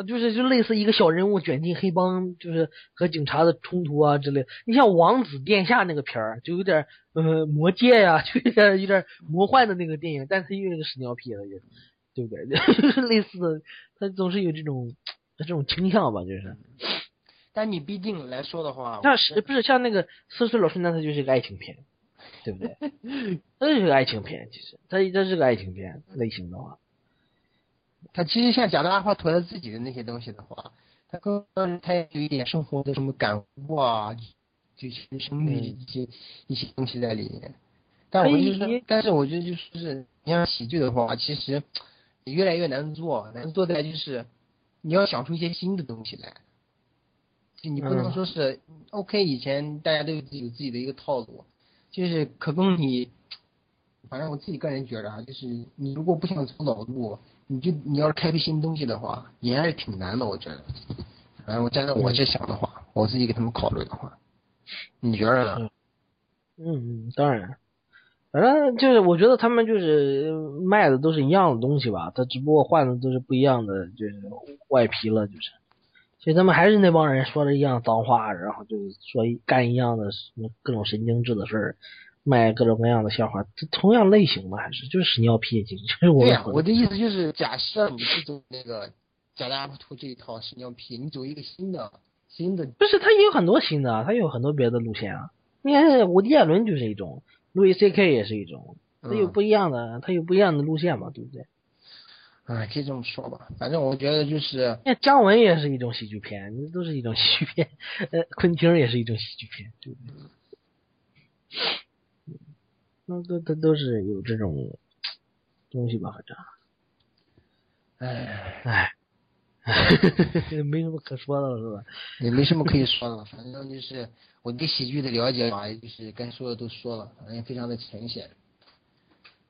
呃就是就类似一个小人物卷进黑帮，就是和警察的冲突啊之类。你像《王子殿下》那个片儿，就有点呃魔界呀、[LAUGHS] 就有点有点魔幻的那个电影，但他又是个屎尿屁了，就对不对？[LAUGHS] 就是类似的，他总是有这种这种倾向吧，就是。但你毕竟来说的话，像是不是像那个《四岁老师那他就是个爱情片，对不对？[LAUGHS] 它就是个爱情片，其实他他是个爱情片类型的话，他其实像贾德阿华陀他自己的那些东西的话，他更他也有一点生活的什么感悟啊，就是人生的一些、一些东西在里面。但我就是但是我觉得就是，你像喜剧的话，其实也越来越难做，难做在就是你要想出一些新的东西来。就你不能嗯说是、OK，以前大家都有自己的一个套路，就是可供你，反正我自己个人觉得啊，就是你如果不想走老路，你就你要是开辟新东西的话，也还是挺难的，我觉得。反正我站在我这想的话，我自己给他们考虑的话，你觉得呢？嗯嗯，当然，反正就是我觉得他们就是卖的都是一样的东西吧，他只不过换的都是不一样的，就是外皮了，就是。其实他们还是那帮人说的一样脏话，然后就是说干一样的什么各种神经质的事儿，卖各种各样的笑话，这同样类型嘛，还是就是屎尿屁，其实就是我对呀、我的意思就是，假设你不走那个贾达普图这一套屎尿屁，你走一个新的新的，不是，他也有很多新的啊，他有很多别的路线啊。你看伍迪·艾伦就是一种，路易 C.K 也是一种，他有嗯不一样的，他有不一样的路线嘛，对不对？哎，可以这么说吧。反正我觉得就是，那姜文也是一种喜剧片，这都是一种喜剧片。呃，昆汀也是一种喜剧片，对不对？那都都都是有这种东西吧，反正，哎哎，没什么可说的了，是吧？也没什么可以说的了，反正就是我对喜剧的了解吧，就是该说的都说了，反正非常的浅显，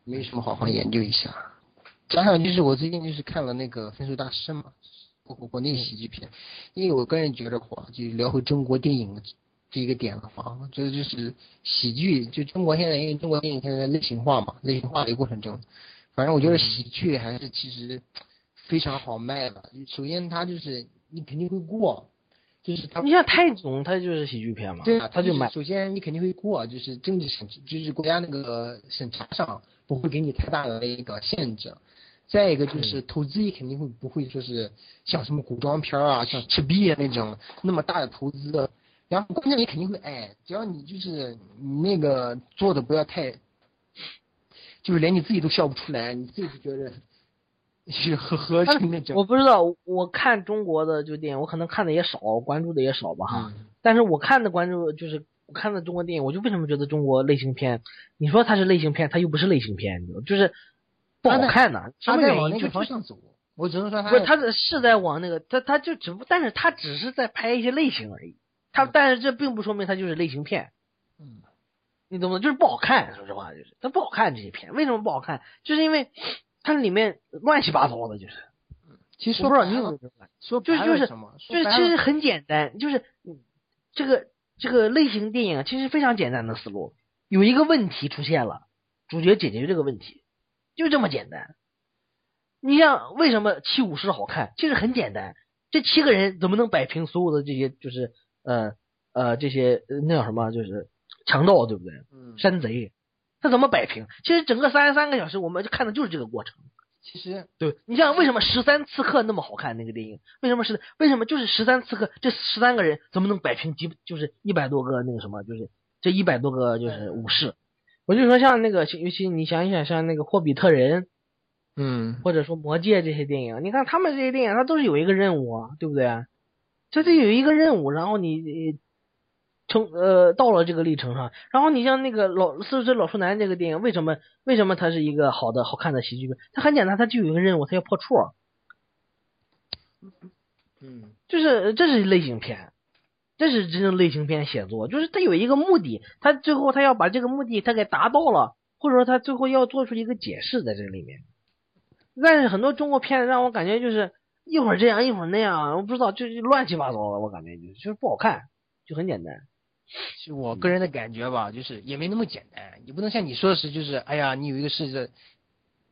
没什么好好研究一下。加上就是我最近就是看了那个《分数大师》嘛，国国内喜剧片，因为我个人觉得话，就聊回中国电影这一个点的话，我觉得就是喜剧，就中国现在因为中国电影现在类型化嘛，类型化的过程中，反正我觉得喜剧还是其实非常好卖的。首先它就是你肯定会过，就是它你像泰囧，它就是喜剧片嘛，对啊，他就买，首先你肯定会过，就是政治审，就是国家那个审查上不会给你太大的一个限制。再一个就是投资也肯定会不会说是像什么古装片啊，像赤壁啊那种那么大的投资。然后关键你肯定会哎，只要你就是你那个做的不要太，就是连你自己都笑不出来，你自己就觉得 [LAUGHS] 是呵呵就那种。我不知道，我看中国的就电影，我可能看的也少，关注的也少吧哈。嗯但是我看的关注就是我看的中国电影，我就为什么觉得中国类型片，你说它是类型片，它又不是类型片，你知道就是不好看呐、什他在么原因？就往那个方向走，我只能说他不是，他是是在往那个，他他就只不，但是他只是在拍一些类型而已。他但是这并不说明他就是类型片，嗯，你懂不懂？就是不好看，说实话就是它不好看这些片，为什么不好看？就是因为它里面乱七八糟的，就是其实说不知道说白了你说就是就是？就是其实很简单，就是嗯这个这个类型电影其实非常简单的思路，有一个问题出现了，主角解决这个问题，就这么简单。你像为什么七武士好看？其实很简单，这七个人怎么能摆平所有的这些就是呃呃这些呃那叫什么就是强盗对不对？嗯，山贼，他怎么摆平？其实整个三十三个小时，我们就看的就是这个过程。其实对你像为什么十三刺客那么好看那个电影？为什么是为什么就是十三刺客这十三个人怎么能摆平几就是一百多个那个什么就是这一百多个就是武士？我就说像那个尤其你想一想像那个霍比特人嗯，或者说魔戒这些电影，你看他们这些电影它都是有一个任务啊，对不对？这得有一个任务，然后你你成呃到了这个历程上，然后你像那个老四十岁老处男这个电影，为什么为什么它是一个好的好看的喜剧片？它很简单，它就有一个任务，它要破处，嗯，就是这是类型片，这是真正类型片写作，就是它有一个目的，它最后它要把这个目的它给达到了，或者说它最后要做出一个解释在这里面。但是很多中国片子让我感觉就是一会儿这样一会儿那样，我不知道就是乱七八糟的，我感觉就是就是不好看，就很简单。是我个人的感觉吧，就是也没那么简单，你不能像你说的是，就是哎呀，你有一个事情，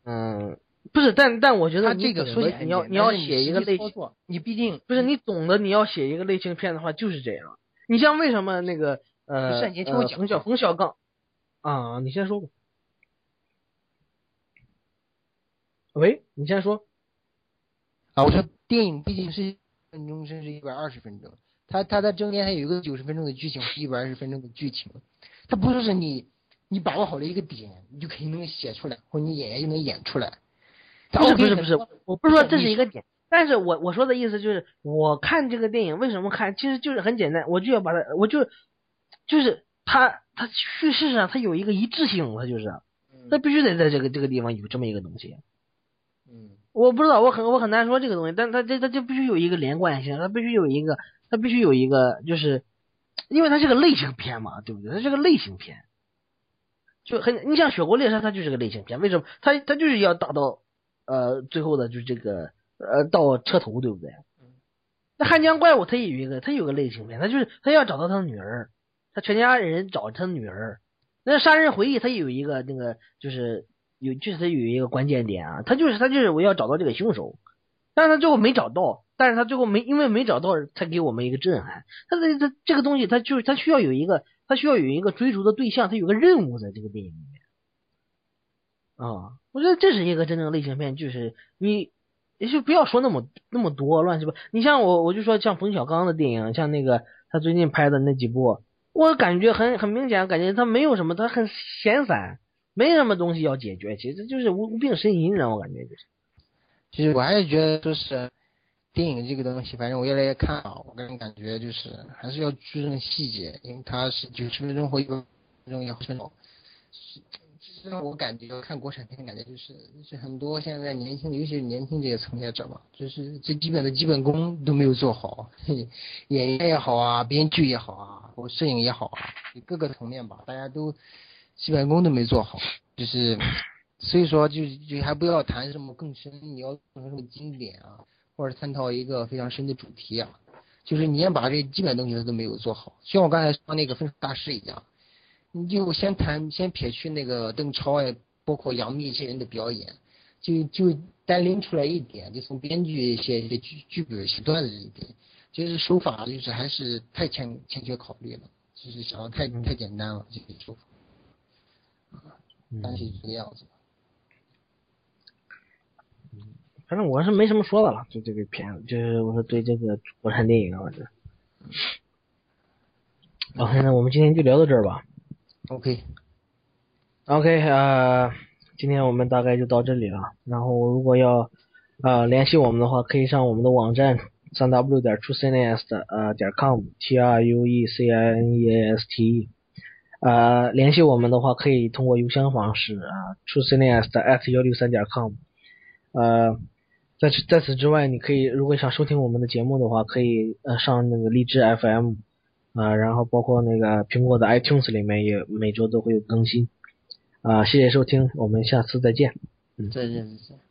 嗯，不是，但但我觉得他这个说起来你要你要写一个类型，你毕竟不是你懂得你要写一个类型片的话就是这样。你像为什么那个呃是你先听我呃冯小讲嘛冯小刚啊，你先说吧。喂，你先说。啊，我说电影毕竟是分钟甚至一百二十分钟，它它在中间还有一个九十分钟的剧情，一百二十分钟的剧情，它不是说你你把握好了一个点，你就肯定能写出来，或者你演员就能演出来。不是不是不是，我不是说这是一个点，但是我我说的意思就是，我看这个电影为什么看，其实就是很简单，我就要把它，我就就是它它叙事上它有一个一致性，它就是它必须得在这个这个地方有这么一个东西。嗯我不知道，我很我很难说这个东西，但它这它就必须有一个连贯性，它必须有一个，它必须有一个，就是因为它是个类型片嘛，对不对？它是个类型片，就很你像《雪国列车》，它就是个类型片，为什么？它它就是要达到呃最后的就这个呃到车头，对不对？那《汉江怪物》它也有一个，它有个类型片，它就是它要找到他的女儿，他全家人找他的女儿。那《杀人回忆》它也有一个那个就是。有确实有一个关键点啊，他就是他就是我要找到这个凶手，但是他最后没找到，但是他最后没因为没找到，才给我们一个震撼。他这这这个东西，他就是他需要有一个他需要有一个追逐的对象，他有个任务在这个电影里面啊。我觉得这是一个真正类型片，就是你也就不要说那么那么多乱七八，你像我我就说像冯小刚的电影，像那个他最近拍的那几部，我感觉很很明显，感觉他没有什么，他很闲散。没什么东西要解决，其实就是无无病呻吟，让我感觉就是。其实我还是觉得，就是电影这个东西，反正我越来越看好，我个人感觉就是还是要注重细节，因为它是九十分钟或一百分钟也好分钟，其实我感觉看国产片，感觉就是是很多现在年轻，尤其是年轻这些从业者吧，就是最基本的基本功都没有做好，[LAUGHS] 演员也好啊，编剧也好啊，或摄影也好啊，各个层面吧，大家都基本功都没做好，就是所以说就就还不要谈什么更深，你要谈什么经典啊，或者探讨一个非常深的主题啊，就是你先把这基本东西都没有做好，像我刚才说那个分手大师一样。你就先谈，先撇去那个邓超呀，包括杨幂这些人的表演，就就单拎出来一点，就从编剧写写剧剧本写段子一点，就是手法就是还是太欠欠缺考虑了，就是想的太太简单了这个手法，样子。反正我是没什么说的了，就这个片子，就是我说对这个国产电影啊，这。OK，那我们今天就聊到这儿吧。OK，OK，呃，今天我们大概就到这里了。然后如果要呃联系我们的话，可以上我们的网站三 w 点 truecines 的呃点 com，t r u e c i n e a s t e。呃，联系我们的话，可以通过邮箱方式啊，truecines at 幺六三点 com。呃，在此在此之外，你可以如果想收听我们的节目的话，可以呃上那个荔枝 FM。啊，然后包括那个苹果的 iTunes 里面也每周都会有更新，啊，谢谢收听，我们下次再见。嗯再见再见。